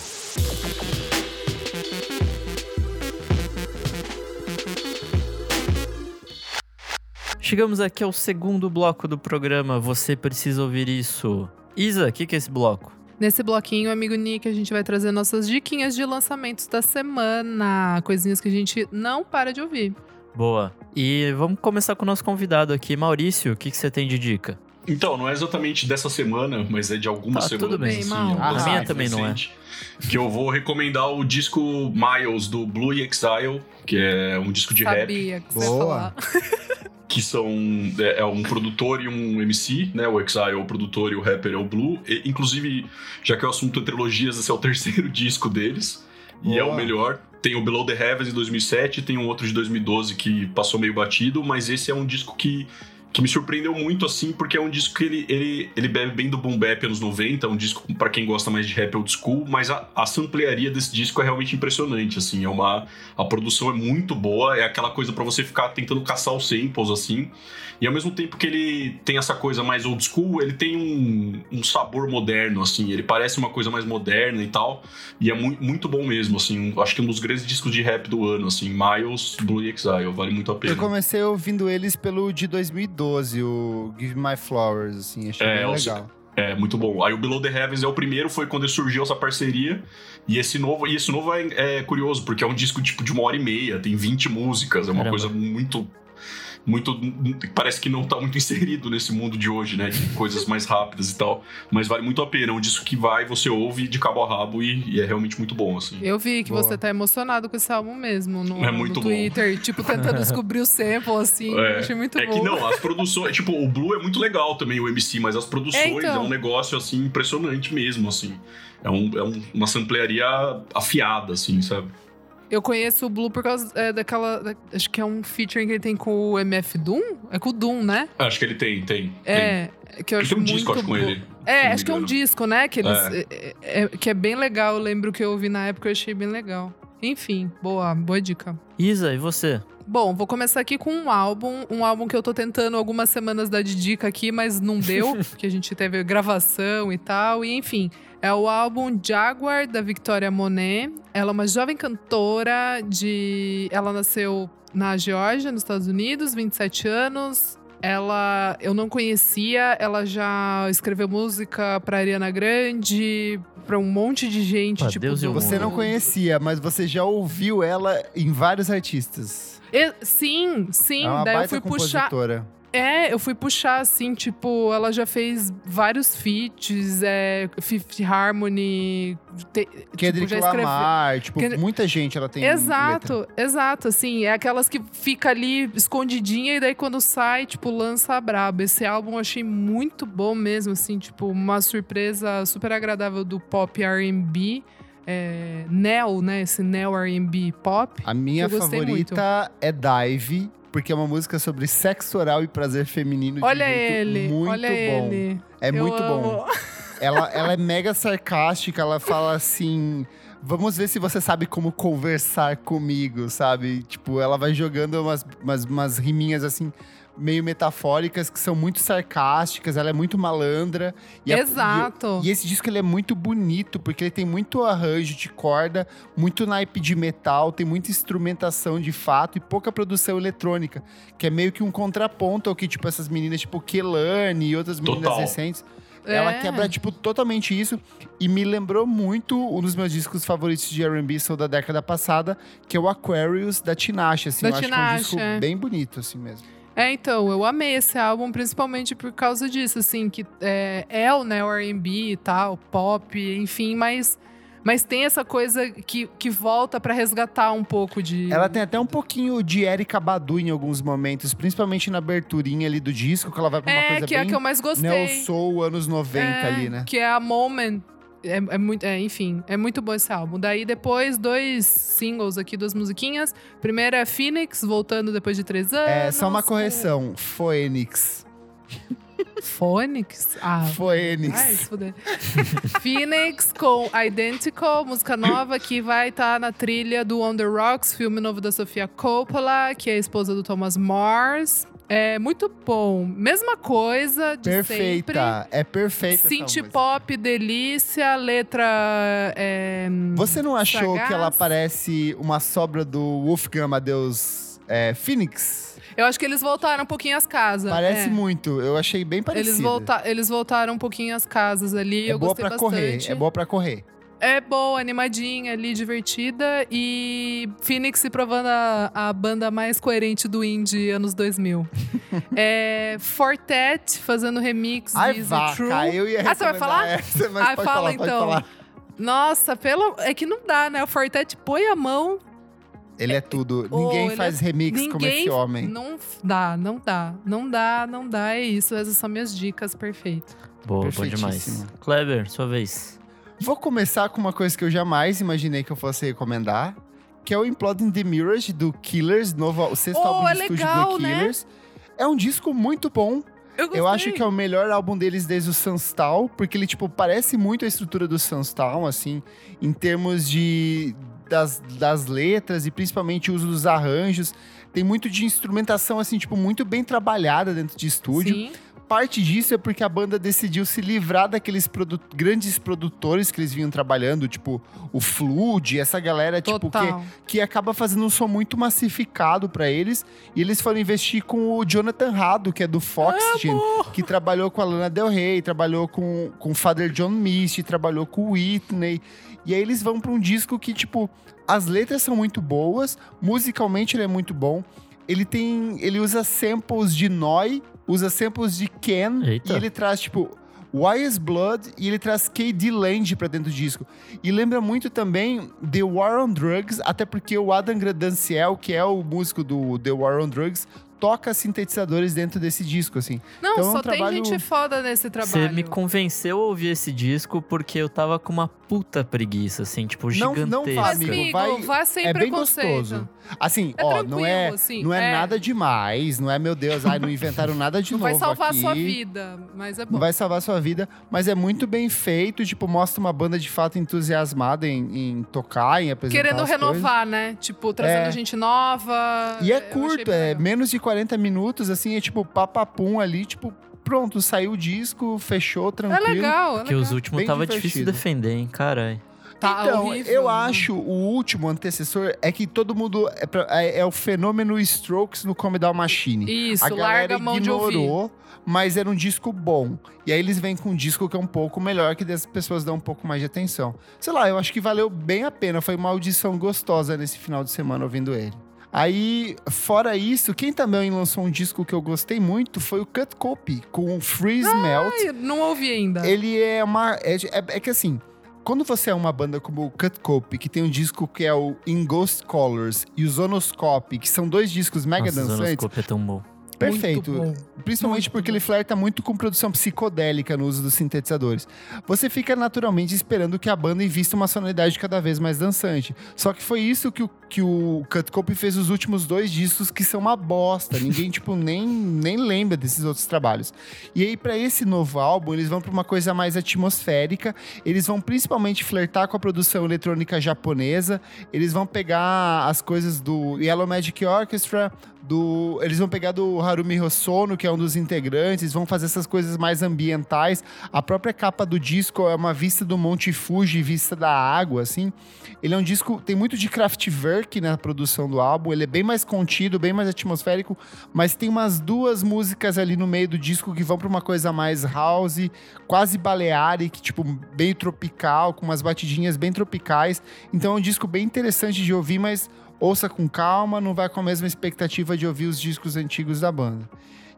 Chegamos aqui ao segundo bloco do programa. Você precisa ouvir isso. Isa, o que, que é esse bloco?
Nesse bloquinho, amigo Nick, a gente vai trazer nossas diquinhas de lançamentos da semana. Coisinhas que a gente não para de ouvir.
Boa. E vamos começar com o nosso convidado aqui. Maurício, o que, que você tem de dica?
Então, não é exatamente dessa semana, mas é de algumas
Tá,
semanas.
tudo bem,
assim,
Mal.
A minha
também não é.
Que eu vou recomendar o disco Miles do Blue Exile, que é um disco de rap.
Sabia que você ia
Boa.
falar.
que são é, é um produtor e um MC, né? O Exile é o produtor e o rapper é o Blue. E, inclusive, já que o assunto é trilogias, esse é o terceiro disco deles e é
Boa.
o melhor. Tem o Below the Heavens de 2007, tem um outro de 2012 que passou meio batido, mas esse é um disco que que me surpreendeu muito, assim, porque é um disco que ele, ele, ele bebe bem do boom bap anos 90, é um disco pra quem gosta mais de rap old school, mas a, a samplearia desse disco é realmente impressionante, assim, é uma... A produção é muito boa, é aquela coisa pra você ficar tentando caçar os samples, assim, e ao mesmo tempo que ele tem essa coisa mais old school, ele tem um, um sabor moderno, assim, ele parece uma coisa mais moderna e tal, e é mu muito bom mesmo, assim, acho que um dos grandes discos de rap do ano, assim, Miles, Blue Exile, vale muito a pena.
Eu comecei ouvindo eles pelo de 2012, o Give My Flowers, assim, achei
É,
bem legal.
É, muito bom. Aí o Below the Heavens é o primeiro, foi quando surgiu essa parceria. E esse novo, e esse novo é, é curioso, porque é um disco tipo de uma hora e meia, tem 20 músicas, é uma
Caramba.
coisa muito. Muito. Parece que não tá muito inserido nesse mundo de hoje, né? De coisas mais rápidas e tal. Mas vale muito a pena. É um disco que vai, você ouve de cabo a rabo e, e é realmente muito bom, assim.
Eu vi que
Boa.
você tá emocionado com esse álbum mesmo no,
É muito
no
bom.
Twitter. Tipo, tentando descobrir o sample, assim.
É,
Achei muito
é
bom.
que não, as produções. Tipo, o Blue é muito legal também, o MC, mas as produções
É, então.
é um negócio, assim, impressionante mesmo, assim. É, um, é um- uma samplearia afiada, assim, sabe?
Eu conheço o Blue por causa é, daquela. da- acho que é um featuring que ele tem com o MF Doom? É com o Doom, né?
Acho que ele tem, tem. tem.
É. Que eu
Ele
acho
tem um
muito
disco, acho, com ele.
É, acho que é um disco, né? Que, eles, é, é- que é bem legal. Eu lembro que eu ouvi na época e eu achei bem legal. Enfim, boa, boa dica.
Isa, e você?
Bom, vou começar aqui com um álbum, um álbum que eu tô tentando algumas semanas dar de dica aqui, mas não deu, porque a gente teve gravação e tal, e enfim. É o álbum Jaguar, da Victoria Monet. Ela é uma jovem cantora de... Ela nasceu na Geórgia, nos Estados Unidos, 27 anos. Ela... Eu não conhecia, ela já escreveu música pra Ariana Grande, pra um monte de gente,
Pra
tipo...
Deus o
do-
Você não conhecia, mas você já ouviu ela em vários artistas.
E- sim, sim.
é uma
Daí eu
baita
fui puxar... É, eu fui puxar, assim, tipo, ela já fez vários feats, é, Fifth Harmony. Te,
Kendrick
tipo,
Lamar, tipo,
Kendrick-
muita gente ela tem letra.
Exato, exato, assim, é aquelas que fica ali escondidinha e daí quando sai, tipo, lança a braba. Esse álbum eu achei muito bom mesmo, assim, tipo, uma surpresa super agradável do pop R&B, é, neo, né, esse neo R&B pop.
A minha favorita é Dive, porque é uma música sobre sexo oral e prazer feminino de
Olha
jeito
ele,
muito
olha
bom.
ele.
É
Eu
muito bom.
amo.
ela, ela é mega sarcástica, ela fala assim. Vamos ver se você sabe como conversar comigo, sabe? Tipo, ela vai jogando umas, umas, umas riminhas assim, meio metafóricas, que são muito sarcásticas, ela é muito malandra. E a-
Exato.
e, e esse disco ele é muito bonito, porque ele tem muito arranjo de corda, muito naipe de metal, tem muita instrumentação de fato e pouca produção eletrônica, que é meio que um contraponto ao que, tipo, essas meninas, tipo, Kelani e outras meninas
Total.
recentes. Ela
É.
quebra, tipo, totalmente isso. E me lembrou muito um dos meus discos favoritos de R&B são da década passada, que é o Aquarius, da Tinashe, assim.
Da
eu acho que é um
Tinashe,
disco bem bonito, assim mesmo.
É, então, eu amei esse álbum, principalmente por causa disso, assim, que é, é o né, R&B e tal, pop, enfim, mas, mas tem essa coisa que, que volta pra resgatar um pouco de...
Ela tem até um pouquinho de Erika Badu em alguns momentos, principalmente na aberturinha ali do disco, que ela vai pra uma
É,
coisa
que é a
bem
que eu mais gostei.
neo soul anos 90
É,
ali, né?
Que é a Moment. É, é muito, é, enfim, é muito bom esse álbum. Daí depois, dois singles aqui, duas musiquinhas. Primeiro é Phoenix, voltando depois de três anos.
É, só uma correção. Phoenix.
Phoenix? Ah,
Phoenix.
Ai, se fuder. Phoenix com Identical, música nova que vai estar na trilha do On The Rocks, filme novo da Sofia Coppola, que é a esposa do Thomas Mars. É muito bom. Mesma coisa de sempre.
Perfeita. É perfeita.
Synth pop, delícia, letra. É,
Você não achou
sagaz.
que ela parece uma sobra do Wolfgang Amadeus é, Phoenix?
Eu acho que eles voltaram um pouquinho às casas.
Parece
é.
muito. Eu achei bem parecido.
Eles, volta eles voltaram um pouquinho às casas ali.
É
eu
boa
gostei
pra
bastante.
correr. É boa pra correr.
É boa, animadinha ali, divertida. E Phoenix se provando a, a banda mais coerente do indie anos 2000. é, Fortet fazendo remix
Ai,
de
vaca.
True. Ah, você vai falar?
Essa, mas
Ai,
pode
fala
falar,
então. Nossa, pelo... é que não dá, né? O Fortet põe a mão.
Ele é tudo.
Oh,
Ninguém
ele
faz
é-
remix como
Ninguém
esse homem.
Não dá, não dá. Não dá, não dá. É isso. Essas são minhas dicas perfeitas.
Boa, bom
Perfeitíssimo.
demais. Kleber, sua vez.
Vou começar com uma coisa que eu jamais imaginei que eu fosse recomendar, que é o Imploding the Mirrors do Killers, novo, o sexto
Oh,
álbum
é
de estúdio
legal,
do
né?
Killers. É um disco muito bom.
Eu,
Eu acho que é o melhor álbum deles desde o Sunstal, porque ele, tipo, parece muito a estrutura do Sunstal, assim, em termos de das, das letras e principalmente o uso dos arranjos. Tem muito de instrumentação, assim, tipo, muito bem trabalhada dentro de estúdio.
Sim.
Parte disso é porque a banda decidiu se livrar daqueles produ- grandes produtores que eles vinham trabalhando, tipo o Flood, essa galera, tipo, que, que acaba fazendo um som muito massificado pra eles. E eles foram investir com o Jonathan Rado, que é do Foxgen, que trabalhou com a Lana Del Rey, trabalhou com, com o Father John Misty, trabalhou com o Whitney. E aí eles vão pra um disco que, tipo, as letras são muito boas, musicalmente ele é muito bom. Ele tem. Ele usa samples de Noi, usa samples de Ken,
Eita.
e ele traz, tipo, Wise Blood e ele traz KD Land pra dentro do disco. E lembra muito também The War on Drugs, até porque o Adam Gradanciel, que é o músico do The War on Drugs, toca sintetizadores dentro desse disco, assim.
Não,
Então é um
só
trabalho-
tem gente foda nesse trabalho.
Você me convenceu a ouvir esse disco porque eu tava com uma puta preguiça, assim, tipo,
Não-
gigantesca.
não vá,
Mas,
amigo,
amigo,
vai-
vá sem
é bem
preconceito.
gostoso. Assim,
É
ó, não é,
assim,
não é,
é.
nada demais, não é, meu Deus, ai, não inventaram nada de
Não
novo
vai salvar
aqui.
a sua vida, mas é bom.
Não vai salvar a sua vida, mas é muito bem feito, tipo, mostra uma banda de fato entusiasmada em, em tocar, em apresentar
Querendo
as
renovar, né? Tipo, trazendo
É.
gente nova.
E é curto, é menos de 40 minutos, assim, é tipo papapum ali, tipo, pronto, saiu o disco, fechou,
É
tranquilo.
legal, é
Porque
legal.
os últimos
Bem
tava difícil
divertido.
defender, hein, caralho.
Tá
então,
horrível,
eu
né?
acho o último antecessor é que todo mundo. É, pra- é- é o fenômeno Strokes no Come Down Machine.
Isso,
a galera
larga a mão de ouvir.
ignorou, mas era um disco bom. E aí eles vêm com um disco que é um pouco melhor, que as pessoas dão um pouco mais de atenção. Sei lá, eu acho que valeu bem a pena. Foi uma audição gostosa nesse final de semana ouvindo ele. Aí, fora isso, quem também lançou um disco que eu gostei muito foi o Cut Copy, com Freeze Melt.
Ai, não ouvi ainda.
Ele é uma. É, é- é que assim, quando você é uma banda como o Cut Cope, que tem um disco que é o In Ghost Colors e o Zonoscope, que são dois discos mega
Nossa,
dançantes,
Zonoscope é tão bom.
Perfeito. Principalmente
Muito
porque
bom.
ele flerta muito com produção psicodélica no uso dos sintetizadores. Você fica naturalmente esperando que a banda invista uma sonoridade cada vez mais dançante. Só que foi isso que o, que o Cut Cope fez os últimos dois discos, que são uma bosta. Ninguém, tipo, nem, nem lembra desses outros trabalhos. E aí, pra esse novo álbum, eles vão pra uma coisa mais atmosférica. Eles vão principalmente flertar com a produção eletrônica japonesa. Eles vão pegar as coisas do Yellow Magic Orchestra, do, eles vão pegar do Harumi Hosono, que é um dos integrantes, vão fazer essas coisas mais ambientais. A própria capa do disco é uma vista do Monte Fuji, vista da água, assim. Ele é um disco, tem muito de Kraftwerk na produção do álbum, ele é bem mais contido, bem mais atmosférico, mas tem umas duas músicas ali no meio do disco que vão para uma coisa mais house, quase balearic, tipo, bem tropical, com umas batidinhas bem tropicais. Então é um disco bem interessante de ouvir, mas ouça com calma, não vai com a mesma expectativa de ouvir os discos antigos da banda.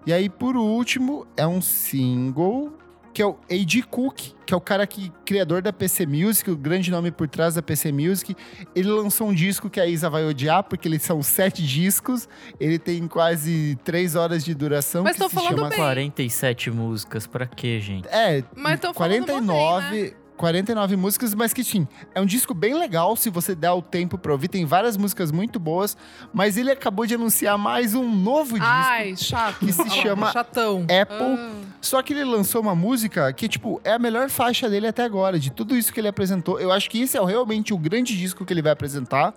E aí, por último, é um single que é o A.G. Cook, que é o cara que criador da PC Music, o grande nome por trás da PC Music. Ele lançou um disco que a Isa vai odiar, porque eles são sete discos. Ele tem quase três horas de duração.
Mas
que
tô
se
falando
chama...
bem.
47 músicas, pra quê, gente?
É,
Mas falando
49,
bem, né?
49 músicas, mas que sim, é um disco bem legal se você der o tempo pra ouvir. Tem várias músicas muito boas, mas ele acabou de anunciar mais um novo disco.
Ai, chato.
que se chama
Chatão.
Apple.
Ah.
Só que ele lançou uma música que, tipo, é a melhor faixa dele até agora, de tudo isso que ele apresentou. Eu acho que esse é realmente o grande disco que ele vai apresentar.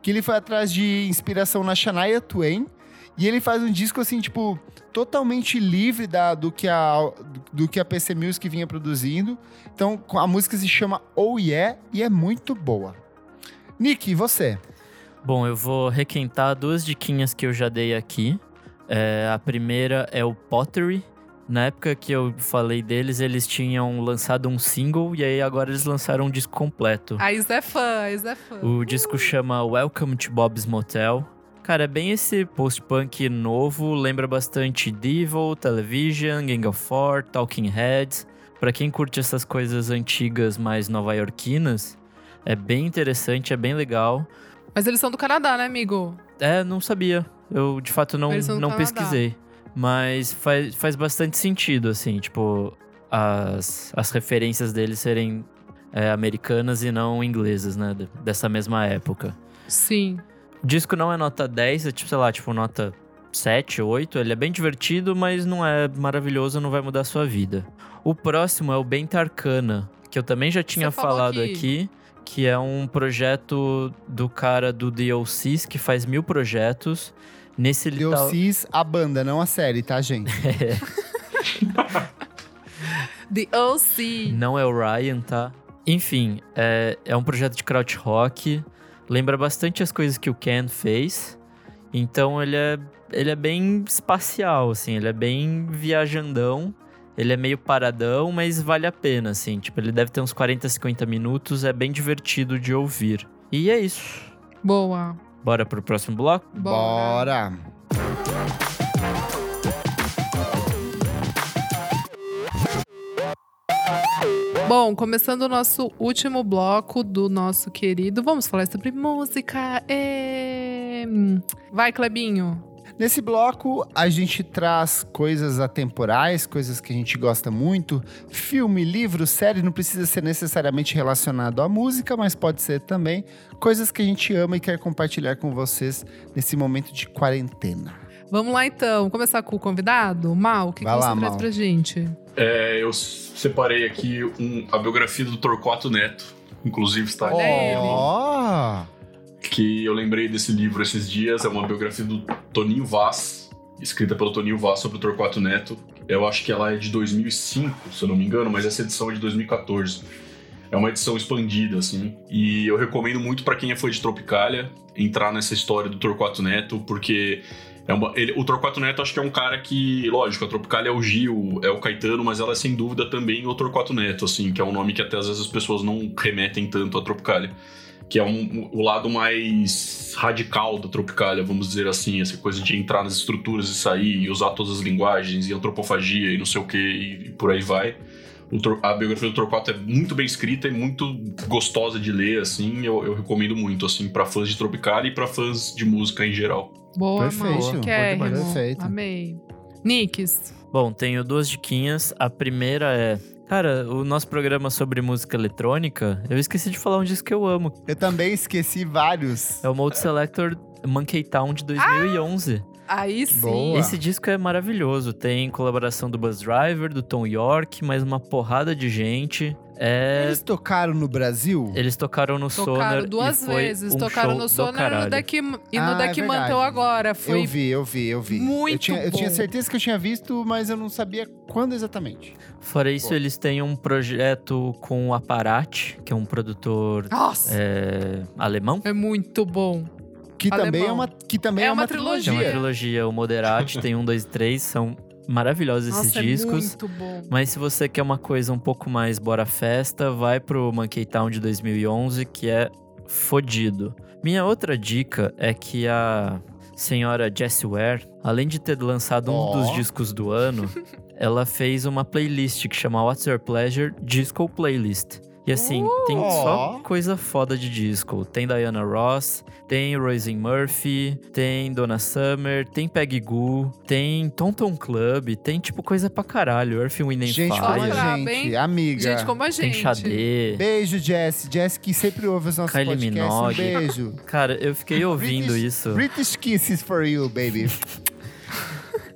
Que ele foi atrás de inspiração na Shania Twain. E ele faz um disco, assim, tipo, totalmente livre da, do, que a, do que a PC Music vinha produzindo. Então, a música se chama Oh Yeah e é muito boa. Nick, e você?
Bom, eu vou requentar duas diquinhas que eu já dei aqui. É, a primeira é o Pottery. Na época que eu falei deles, eles tinham lançado um single e aí agora eles lançaram um disco completo.
A Isa é fã, a Isa é fã.
O disco chama Welcome to Bob's Motel. Cara, é bem esse post-punk novo, lembra bastante Devil, Television, Gang of Four, Talking Heads. Pra quem curte essas coisas antigas mais nova-iorquinas, é bem interessante, é bem legal.
Mas eles são do Canadá, né, amigo?
É, não sabia. Eu, de fato, não, não
Canadá.
pesquisei. Mas faz, faz bastante sentido, assim, tipo, as, as referências deles serem é, americanas e não inglesas, né? de- Dessa mesma época.
Sim.
O disco não é nota 10, é tipo, sei lá, tipo nota 7, 8. Ele é bem divertido, mas não é maravilhoso, não vai mudar a sua vida. O próximo é o Benta Arcana, que eu também já tinha
Você
falado
aqui.
aqui. que é um projeto do cara do The OCs, que faz mil projetos. Nesse
The
tá-
OCs, a banda, não a série, tá, gente?
The OC.
Não é o Ryan, tá? Enfim, é, é um projeto de krautrock rock. Lembra bastante as coisas que o Ken fez. Então ele é, ele é bem espacial, assim. Ele é bem viajandão. Ele é meio paradão, mas vale a pena, assim. Tipo, ele deve ter uns 40, 50 minutos. É bem divertido de ouvir. E é isso.
Boa.
Bora pro próximo bloco?
Bora.
Bora!
Bom, começando o nosso último bloco do nosso querido. Vamos falar sobre música. É... Vai, Clebinho.
Nesse bloco, a gente traz coisas atemporais, coisas que a gente gosta muito. Filme, livro, série, não precisa ser necessariamente relacionado à música, mas pode ser também coisas que a gente ama e quer compartilhar com vocês nesse momento de quarentena.
Vamos lá então, começar com o convidado. Mal, o que, que
Vai
você
lá,
traz
Mal.
pra gente?
É, eu separei aqui um- a biografia do Torquato Neto. Inclusive está
ele.
Ó!
que eu lembrei desse livro esses dias. É uma biografia do Toninho Vaz, escrita pelo Toninho Vaz sobre o Torquato Neto. Eu acho que ela é de 2005, se eu não me engano, mas essa edição é de 2014. É uma edição expandida, assim. E eu recomendo muito para quem é fã de Tropicália entrar nessa história do Torquato Neto, porque é ele- o Torquato Neto acho que é um cara que, lógico, a Tropicália é o Gil, é o Caetano, mas ela é sem dúvida também o Torquato Neto, assim, que é um nome que até às vezes as pessoas não remetem tanto à Tropicália que é um- o lado mais radical da Tropicália, vamos dizer assim, essa coisa de entrar nas estruturas e sair, e usar todas as linguagens, e antropofagia e não sei o que, e, por aí vai. A biografia do Torquato é muito bem escrita e muito gostosa de ler, assim, eu, eu recomendo muito, assim, para fãs de Tropicália e para fãs de música em geral.
Boa,
Perfeito, demais. Perfeito.
Amei. Nicks.
Bom, tenho duas diquinhas. A primeira é. Cara, o nosso programa sobre música eletrônica, eu esqueci de falar um disco que eu amo.
Eu também esqueci vários.
É o Mode Selector Monkey Town de 2011.
Aí sim.
Boa.
Esse disco é maravilhoso. Tem colaboração do Buzz Driver, do Tom York, mais uma porrada de gente. É...
Eles tocaram no Brasil?
Eles tocaram no
Tocaram
Sonar
duas
e foi
vezes.
um
Tocaram no Sonar e no Deck, e no
Ah, é
Deck
verdade.
Mantel agora. Foi
Eu vi, eu vi, eu vi.
muito
eu tinha, eu tinha
bom.
certeza que eu tinha visto, mas eu não sabia quando exatamente.
Fora isso,
Pô.
eles têm um projeto com o Aparat, que é um produtor é, alemão.
é muito bom.
Que
Alemão.
também é uma, que também
É
é
uma
uma
Tem
trilogia.
uma
trilogia.
trilogia, o Moderati, tem um, dois e três, são maravilhosos esses
Nossa,
discos.
é muito bom.
Mas se você quer uma coisa um pouco mais bora festa, vai pro Monkey Town de 2011, que é fodido. Minha outra dica é que a senhora Jessie Ware, além de ter lançado um
Ó.
dos discos do ano, ela fez uma playlist que chama What's Your Pleasure Disco Playlist. E assim, tem só coisa foda de disco. Tem Diana Ross, tem Roisin Murphy, tem Donna Summer, tem Peggy Goo, tem Tonton Club, tem tipo coisa pra caralho. Earth, Wind and
Gente
Fire.
como a gente,
hein?
amiga.
Gente como a
Tem
gente.
Xadê.
Beijo, Jess. Jess que sempre ouve os nossos
Kylie
podcasts. Um
Minogue.
beijo.
Cara, eu fiquei ouvindo
British-
isso.
British kisses for you, baby.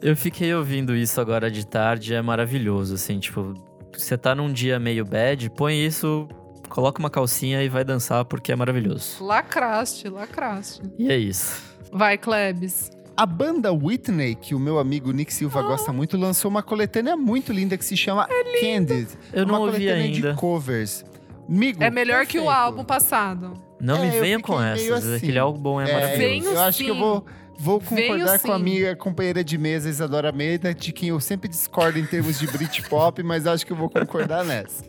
Eu fiquei ouvindo isso agora de tarde, é maravilhoso, assim, tipo, você tá num dia meio bad, põe isso, coloca uma calcinha e vai dançar porque é maravilhoso.
Lacraste, lacraste.
E é isso.
Vai, Klebs.
A banda Whitney, que o meu amigo Nick Silva gosta muito, lançou uma coletânea muito linda que se chama Candid.
Eu não
uma
ouvi
coletânea
ainda.
de covers. Amigo,
É melhor que o
perfeito.
álbum passado.
Não
É,
me
eu
venha com essas,
assim.
aquele álbum é,
É,
maravilhoso.
Venho
eu acho que eu vou, vou concordar com a minha companheira de mesa, Isadora Meida, de quem eu sempre discordo em termos de Britpop, mas acho que eu vou concordar nessa.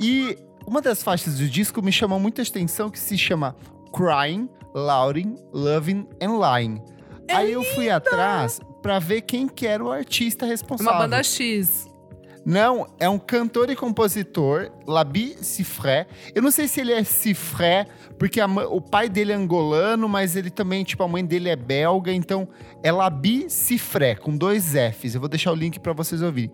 E uma das faixas do disco me chamou muita atenção, que se chama Crying, Louding, Loving and Lying.
É
Aí eu fui atrás pra ver quem que era o artista responsável.
uma banda X.
Não, é um cantor e compositor, Labi Cifré. Eu não sei se ele é Cifré, porque a o pai dele é angolano, mas ele também, tipo, a mãe dele é belga, então é Labi Cifré, com dois Fs. Eu vou deixar o link pra vocês ouvirem.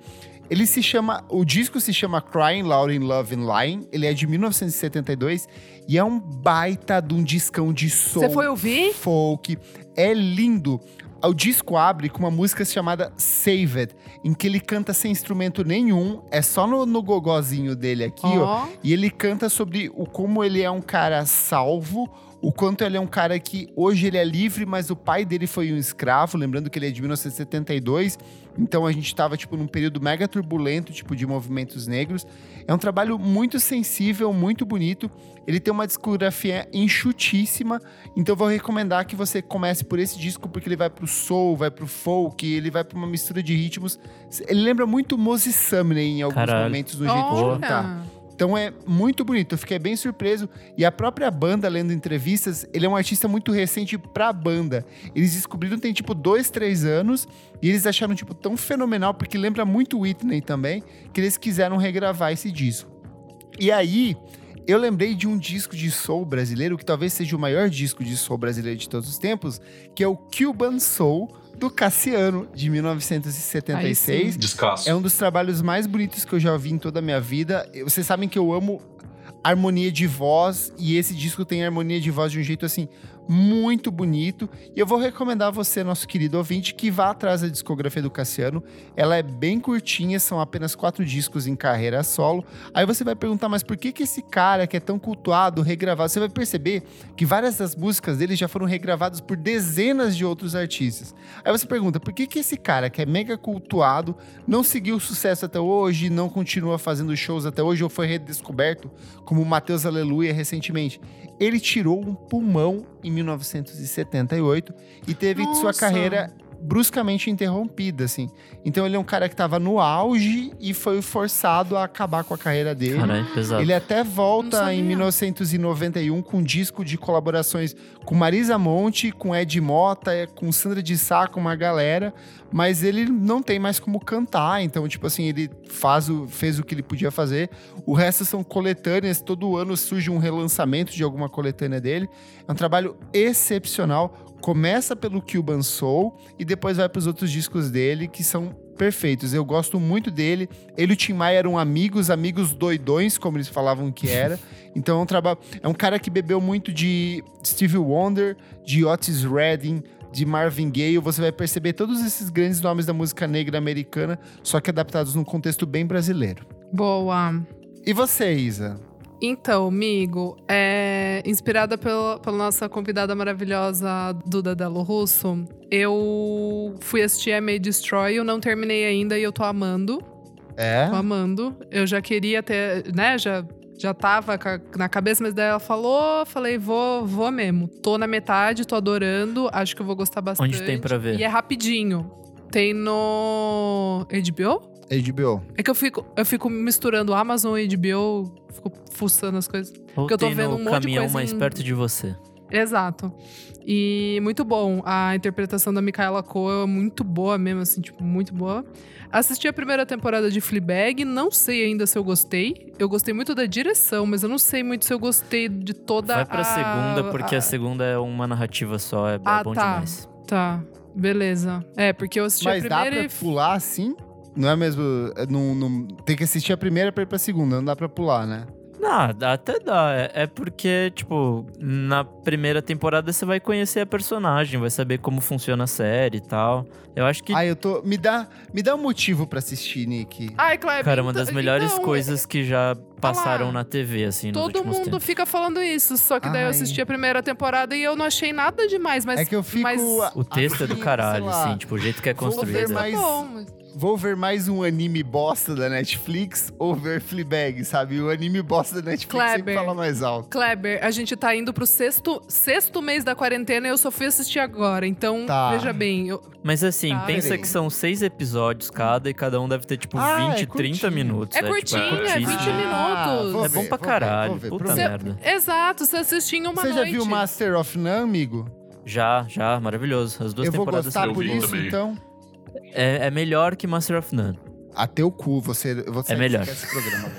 Ele se chama, o disco se chama Crying Loud in Love and Lying, ele é de 1972 e é um baita de um discão de soul
Você foi ouvir?
folk. É lindo. O disco abre com uma música chamada Saved, em que ele canta sem instrumento nenhum, é só no, no gogózinho dele aqui, ó.
Ó.
E ele canta sobre o como ele é um cara salvo, o quanto ele é um cara que hoje ele é livre, mas o pai dele foi um escravo, lembrando que ele é de 1972. Então a gente estava tipo num período mega turbulento, tipo de movimentos negros. É um trabalho muito sensível, muito bonito. Ele tem uma discografia enxutíssima, então eu vou recomendar que você comece por esse disco porque ele vai pro soul, vai pro folk, ele vai pra uma mistura de ritmos. Ele lembra muito Moses Sumney em alguns
Caralho.
momentos no jeito de cantar. Então é muito bonito, eu fiquei bem surpreso. E a própria banda, lendo entrevistas, ele é um artista muito recente pra banda. Eles descobriram tem tipo dois, três anos, e eles acharam tipo tão fenomenal, porque lembra muito Whitney também, que eles quiseram regravar esse disco. E aí, eu lembrei de um disco de soul brasileiro, que talvez seja o maior disco de soul brasileiro de todos os tempos, que é o Cuban Soul, do Cassiano, de 1976.
Descasso.
É um dos trabalhos mais bonitos que eu já ouvi em toda a minha vida. Vocês sabem que eu amo harmonia de voz e esse disco tem harmonia de voz de um jeito assim muito bonito. E eu vou recomendar a você, nosso querido ouvinte, que vá atrás da discografia do Cassiano. Ela é bem curtinha, são apenas quatro discos em carreira solo. Aí você vai perguntar, mas por que que esse cara que é tão cultuado, regravado? Você vai perceber que várias das músicas dele já foram regravadas por dezenas de outros artistas. Aí você pergunta, por que que esse cara que é mega cultuado não seguiu sucesso até hoje, não continua fazendo shows até hoje ou foi redescoberto como o Matheus Aleluia recentemente? Ele tirou um pulmão em 1978 e teve sua
Nossa.
carreira bruscamente interrompida, assim. Então ele é um cara que estava no auge e foi forçado a acabar com a carreira dele.
Caralho, pesado.
Ele até volta em 1991 com um disco de colaborações com Marisa Monte, com Ed Mota, é, com Sandra de Sá, com uma galera, mas ele não tem mais como cantar, então, tipo assim, ele faz o, fez o que ele podia fazer. O resto são coletâneas, todo ano surge um relançamento de alguma coletânea dele. É um trabalho excepcional. Começa pelo Cuban Soul e depois vai para os outros discos dele que são perfeitos. Eu gosto muito dele. Ele e o Tim Maia eram amigos, amigos doidões, como eles falavam que era. Então é um trabalho. É um cara que bebeu muito de Stevie Wonder, de Otis Redding, de Marvin Gaye. Você vai perceber todos esses grandes nomes da música negra americana, só que adaptados num contexto bem brasileiro.
Boa.
E você, Isa?
Então, amigo, é, inspirada pela, pela nossa convidada maravilhosa Duda Delo Russo, eu fui assistir a May Destroy, eu não terminei ainda e eu tô amando.
É?
Tô amando. Eu já queria ter, né, já, já tava na cabeça, mas daí ela falou, falei, vou, vou mesmo. Tô na metade, tô adorando, acho que eu vou gostar bastante.
Onde tem pra ver?
E é rapidinho. Tem no HBO?
HBO.
É que eu fico, eu fico misturando Amazon e HBO, fico fuçando as coisas.
Ou
Porque eu tô vendo um monte de
caminhão
coisa
mais
em-
perto de você.
Exato. E muito bom. A interpretação da Micaela Coel é muito boa mesmo, assim, tipo, muito boa. Assisti a primeira temporada de Fleabag, não sei ainda se eu gostei. Eu gostei muito da direção, mas eu não sei muito se eu gostei de toda
Vai pra
a...
segunda, porque a segunda é uma narrativa só, é, é
Ah,
bom
tá.
demais.
Tá, beleza. É, porque eu assisti
Mas
a
dá
primeira
pra
e...
pular assim? Não é mesmo? é, Não, não- tem que assistir a primeira pra ir pra segunda, não dá pra pular, né?
Não, dá- até dá. É, é porque, tipo, na primeira temporada você vai conhecer a personagem, vai saber como funciona a série e tal. Eu acho que,
Ah, eu tô. Me dá, me dá um motivo pra assistir, Nick.
Ai, Kleber,
cara, uma
então-
das melhores
então,
coisas que já passaram
lá.
na TV, assim,
Todo mundo
tempos.
fica falando isso, só que daí eu
Ai.
assisti a primeira temporada e eu não achei nada demais, mas...
é que eu fico.
mas-
O texto é do caralho, assim, tipo, o jeito que é
Vou ver
construído.
mais-
Tá bom, mas...
Vou ver mais um anime bosta da Netflix ou ver Fleabag, sabe? O anime bosta da Netflix sempre
Kleber.
fala mais alto.
Kleber, a gente tá indo pro sexto, sexto mês da quarentena e eu só fui assistir agora. Então,
Tá.
veja bem, eu-
Mas assim,
Tá,
pensa
peraí.
que são seis episódios cada e cada um deve ter, tipo,
Ah,
20,
é
30
curtinho.
minutos.
É
tipo,
curtinho, é
curtíssimo.
20 minutos.
vou
É bom
ver,
pra
vou ver,
caralho,
vou ver,
puta merda.
Exato, você assistiu em uma
Você já
noite.
viu Master of None, amigo?
Já, já, maravilhoso. As duas
eu vou
temporadas
gostar
são
eu
por isso,
também.
então.
É, é melhor que Master of None.
Até o cu, você. eu vou sair
melhor.
desse programa.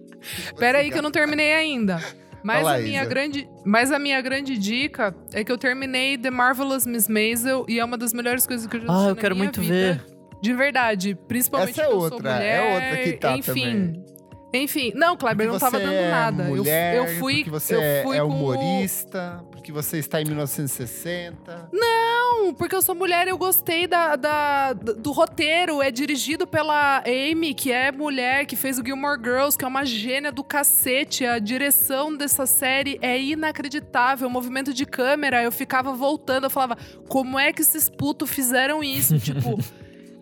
Pera aí que eu não terminei ainda. Mas
Fala,
a, minha
Isa.
grande, mas a minha grande dica é que eu terminei The Marvelous Miss Maisel e é uma das melhores coisas que eu já assisti
Ah, eu
na
quero muito
vida.
ver.
De verdade. Principalmente
Essa é
porque eu sou
outra, é
mulher.
outra que tá
Enfim. Enfim. Não, Kleber, não tava
você
dando
é
nada. Eu-
Mulher,
eu, fui.
Porque você
eu
é-
fui
é
com
humorista, porque você está em 1960.
Não, porque eu sou mulher, eu gostei da, da- do roteiro. É dirigido pela Amy, que é mulher, que fez o Gilmore Girls, que é uma gênia do cacete. A direção dessa série é inacreditável. O movimento de câmera, eu ficava voltando, eu falava, como é que esses putos fizeram isso? tipo.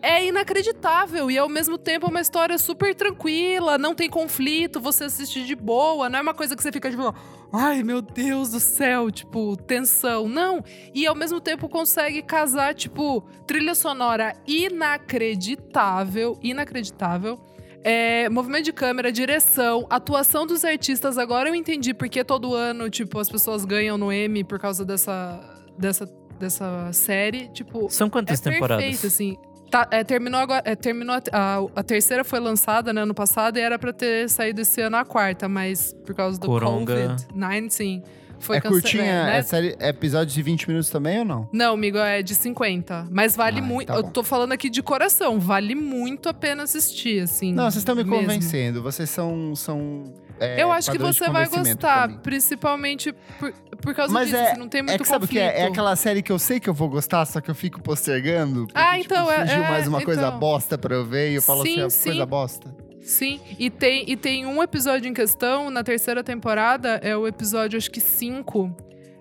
É inacreditável e ao mesmo tempo é uma história super tranquila, não tem conflito, você assiste de boa, não é uma coisa que você fica tipo, ai meu Deus do céu, tipo, tensão. Não, e ao mesmo tempo consegue casar, tipo, trilha sonora inacreditável, inacreditável. É, movimento de câmera, direção, atuação dos artistas. Agora eu entendi porque todo ano, tipo, as pessoas ganham no Emmy por causa dessa, dessa, dessa série. Tipo,
São quantas
é
temporadas?
perfeito, assim. Tá, é, terminou agora, é, terminou a, a, a terceira foi lançada né, ano passado e era pra ter saído esse ano a quarta, mas por causa do
Coronga.
Covid-19 foi
é curtinha,
é, né?
é série, é episódio de 20 minutos também ou não?
Não, amigo, é de 50. Mas vale
Ah,
muito.
tá
eu tô falando aqui de coração. Vale muito a pena assistir, assim.
Não, vocês estão me
mesmo.
convencendo. Vocês são. são é,
Eu acho que você vai gostar, principalmente por, por causa
Mas
disso.
é-
não tem muito
É que sabe o que é? É aquela série que eu sei que eu vou gostar, só que eu fico postergando. porque,
Ah,
tipo,
então, é-
Surgiu
é,
mais uma coisa
então.
bosta pra eu ver e eu falo
Sim,
assim, é
sim.
coisa bosta.
Sim, e tem, e tem um episódio em questão, na terceira temporada, é o episódio, acho que 5,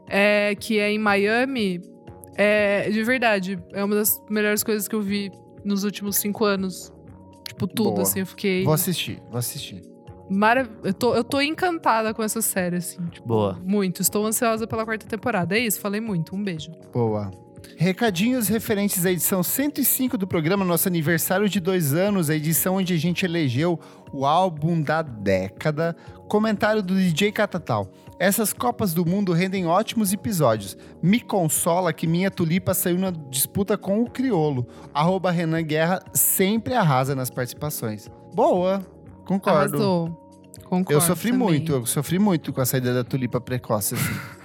é, que é em Miami. É, de verdade, é uma das melhores coisas que eu vi nos últimos cinco anos. Tipo, tudo,
Boa.
assim, eu fiquei.
Vou assistir, vou assistir.
Marav eu, tô, eu tô encantada com essa série, assim. Tipo,
Boa.
muito. Estou ansiosa pela quarta temporada. É isso, falei muito. Um beijo.
Boa. Recadinhos referentes à edição 105 do programa, nosso aniversário de dois anos, a edição onde a gente elegeu o álbum da década. Comentário do DJ Catatal. Essas Copas do Mundo rendem ótimos episódios. Me consola que minha tulipa saiu na disputa com o Criolo. Arroba Renan Guerra sempre arrasa nas participações. Boa, concordo.
Arrasou. Concordo.
Eu sofri
também.
muito, eu sofri muito com a saída da tulipa precoce, assim.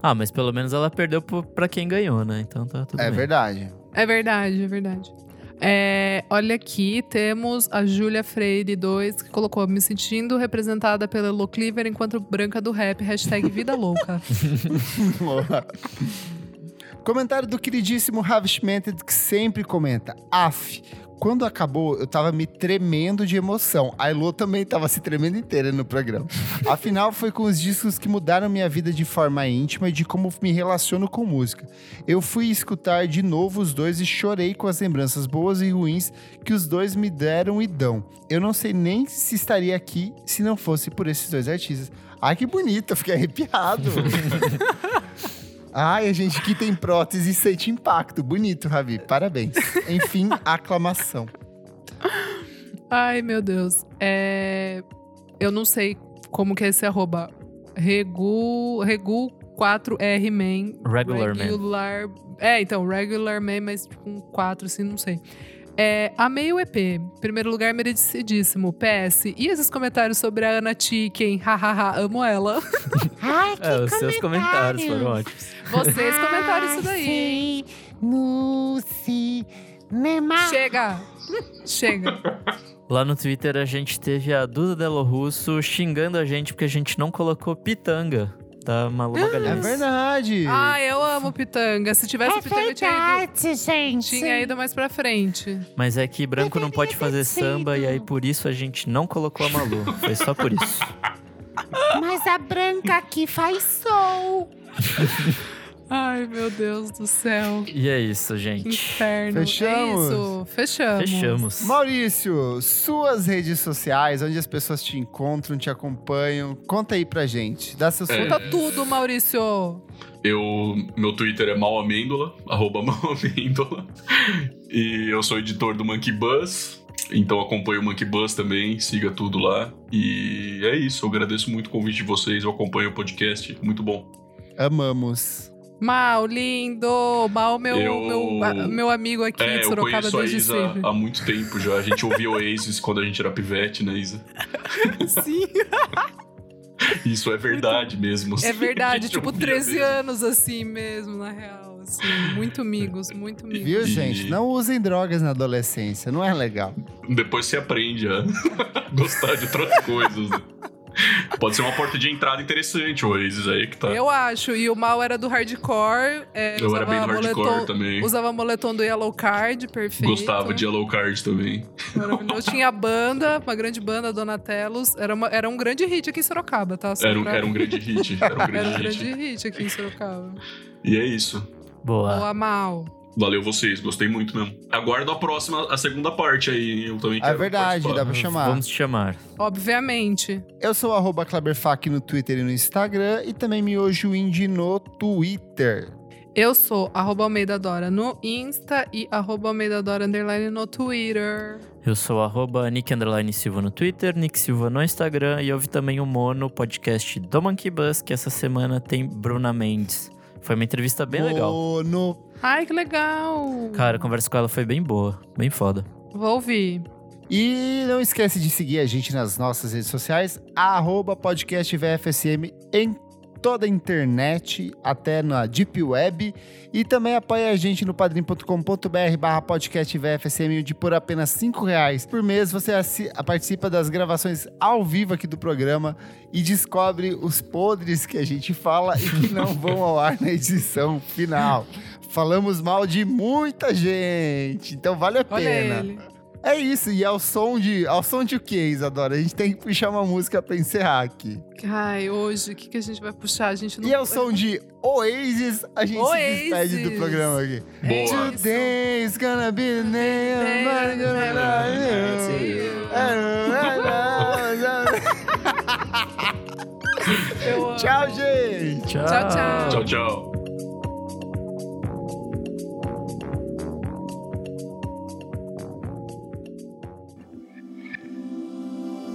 Ah, mas pelo menos ela perdeu pra quem ganhou, né? Então tá tudo
É
bem.
verdade.
É verdade, é verdade. É, olha aqui, temos a Júlia Freire 2, que colocou me sentindo representada pela Elo Cleaver enquanto branca do rap, hashtag vida louca.
Comentário do queridíssimo Ravishmented que sempre comenta. Af, quando acabou, eu tava me tremendo de emoção. A Elo também tava se tremendo inteira no programa. Afinal, foi com os discos que mudaram minha vida de forma íntima e de como me relaciono com música. Eu fui escutar de novo os dois e chorei com as lembranças boas e ruins que os dois me deram e dão. Eu não sei nem se estaria aqui se não fosse por esses dois artistas. Ai, que bonito, eu fiquei arrepiado. Ai, a gente que tem prótese sente impacto. Bonito, Ravi. Parabéns. Enfim, aclamação.
Ai, meu Deus. É, Eu não sei como que é esse arroba. Regu, Regu 4R Man.
Regular Man.
regular... É, então, Regular Man, mas com 4, assim, não sei. É, amei o EP. Primeiro lugar, merecidíssimo. PS. E esses comentários sobre a Ana Chicken? Hahaha, amo ela.
Ai, que
É, os seus comentários foram ótimos.
Vocês comentaram isso daí.
Ai, No cinema.
Chega! Chega.
Lá no Twitter a gente teve a Duda Delo Russo xingando a gente porque a gente não colocou pitanga da Malu
É
Magalhães.
verdade.
Ai, eu amo pitanga. Se tivesse
É
pitanga, eu tinha ido,
verdade, gente.
tinha ido mais pra frente.
Mas é que branco não pode fazer samba e aí por isso a gente não colocou a Malu. Foi só por isso.
Mas a branca aqui faz sol.
Ai, meu Deus do céu.
E é isso,
Que
gente.
inferno.
Fechamos?
É isso. Fechamos.
Fechamos.
Maurício, suas redes sociais, onde as pessoas te encontram, te acompanham. Conta aí pra gente. Dá seus
É.
Conta tudo, Maurício.
Eu, meu Twitter é malamêndola, arroba malamêndola. E eu sou editor do Monkey Buzz, então acompanho o Monkey Buzz também, siga tudo lá. E é isso, eu agradeço muito o convite de vocês, eu acompanho o podcast, muito bom.
Amamos.
Mal, lindo. Mal, meu,
Eu-
meu, a- meu amigo aqui
É,
de
eu
Sorocaba
conheço a
desde
Isa
sempre.
há muito tempo já. A gente ouvia Oasis quando a gente era pivete, né, Isa?
Sim,
Isso é verdade mesmo.
é
assim, a
verdade. Tipo,
ouvia
13
mesmo.
anos assim mesmo, na real. Assim, muito amigos, muito amigos.
Viu,
E-
gente? Não usem drogas na adolescência. Não é legal.
Depois você aprende a gostar de outras coisas. Pode ser uma porta de entrada interessante, o Oasis aí que tá.
Eu acho. E o mal era do hardcore. é,
Eu era
usava
bem do hardcore
moletom-
também.
Usava moletom do Yellow Card, perfeito.
Gostava de Yellow Card também.
Maravilhoso. Tinha a banda, uma grande banda, Donatellos. Era, uma- era um grande hit aqui em Sorocaba, tá?
Era um,
pra-
era um grande hit. Era um grande
Era um
hit.
grande hit aqui em Sorocaba.
E é isso.
Boa.
Boa, mal.
Valeu vocês, gostei muito mesmo. Aguardo a próxima, a segunda parte aí. Eu também
É
quero
verdade,
participar.
dá pra chamar.
Vamos te chamar.
Obviamente.
Eu sou arroba Kleberfac no Twitter e no Instagram. E também Miojo Indie no Twitter.
Eu sou arroba Almeida Dora no Insta e arroba Almeida Dora underline no Twitter.
Eu sou arroba Nick Underline Silva no Twitter, Nick Silva no Instagram e ouvi também o Mono, podcast do Monkey Bus, que essa semana tem Bruna Mendes. Foi uma entrevista bem legal.
Ai, que legal.
Cara, a conversa com ela foi bem boa, bem foda.
Vou ouvir.
E não esquece de seguir a gente nas nossas redes sociais, arroba podcast VFSM em toda a internet, até na Deep Web. E também apoia a gente no padrim.com.br barra podcast VFSM, onde por apenas cinco reais por mês você participa das gravações ao vivo aqui do programa e descobre os podres que a gente fala e que não vão ao ar na edição final. Falamos mal de muita gente, então vale a
Olha
pena.
ele.
É isso, e ao som de. Ao som de o que, Isadora? A gente tem que puxar uma música pra encerrar aqui.
Ai, hoje, o que, que a gente vai puxar? A gente não...
E ao som de Oasis, a gente se despede do
Oasis.
programa aqui.
É
Boa.
isso.
Today's gonna be the day I'm gonna
amo.
Tchau, gente!
Tchau, tchau.
Tchau, tchau.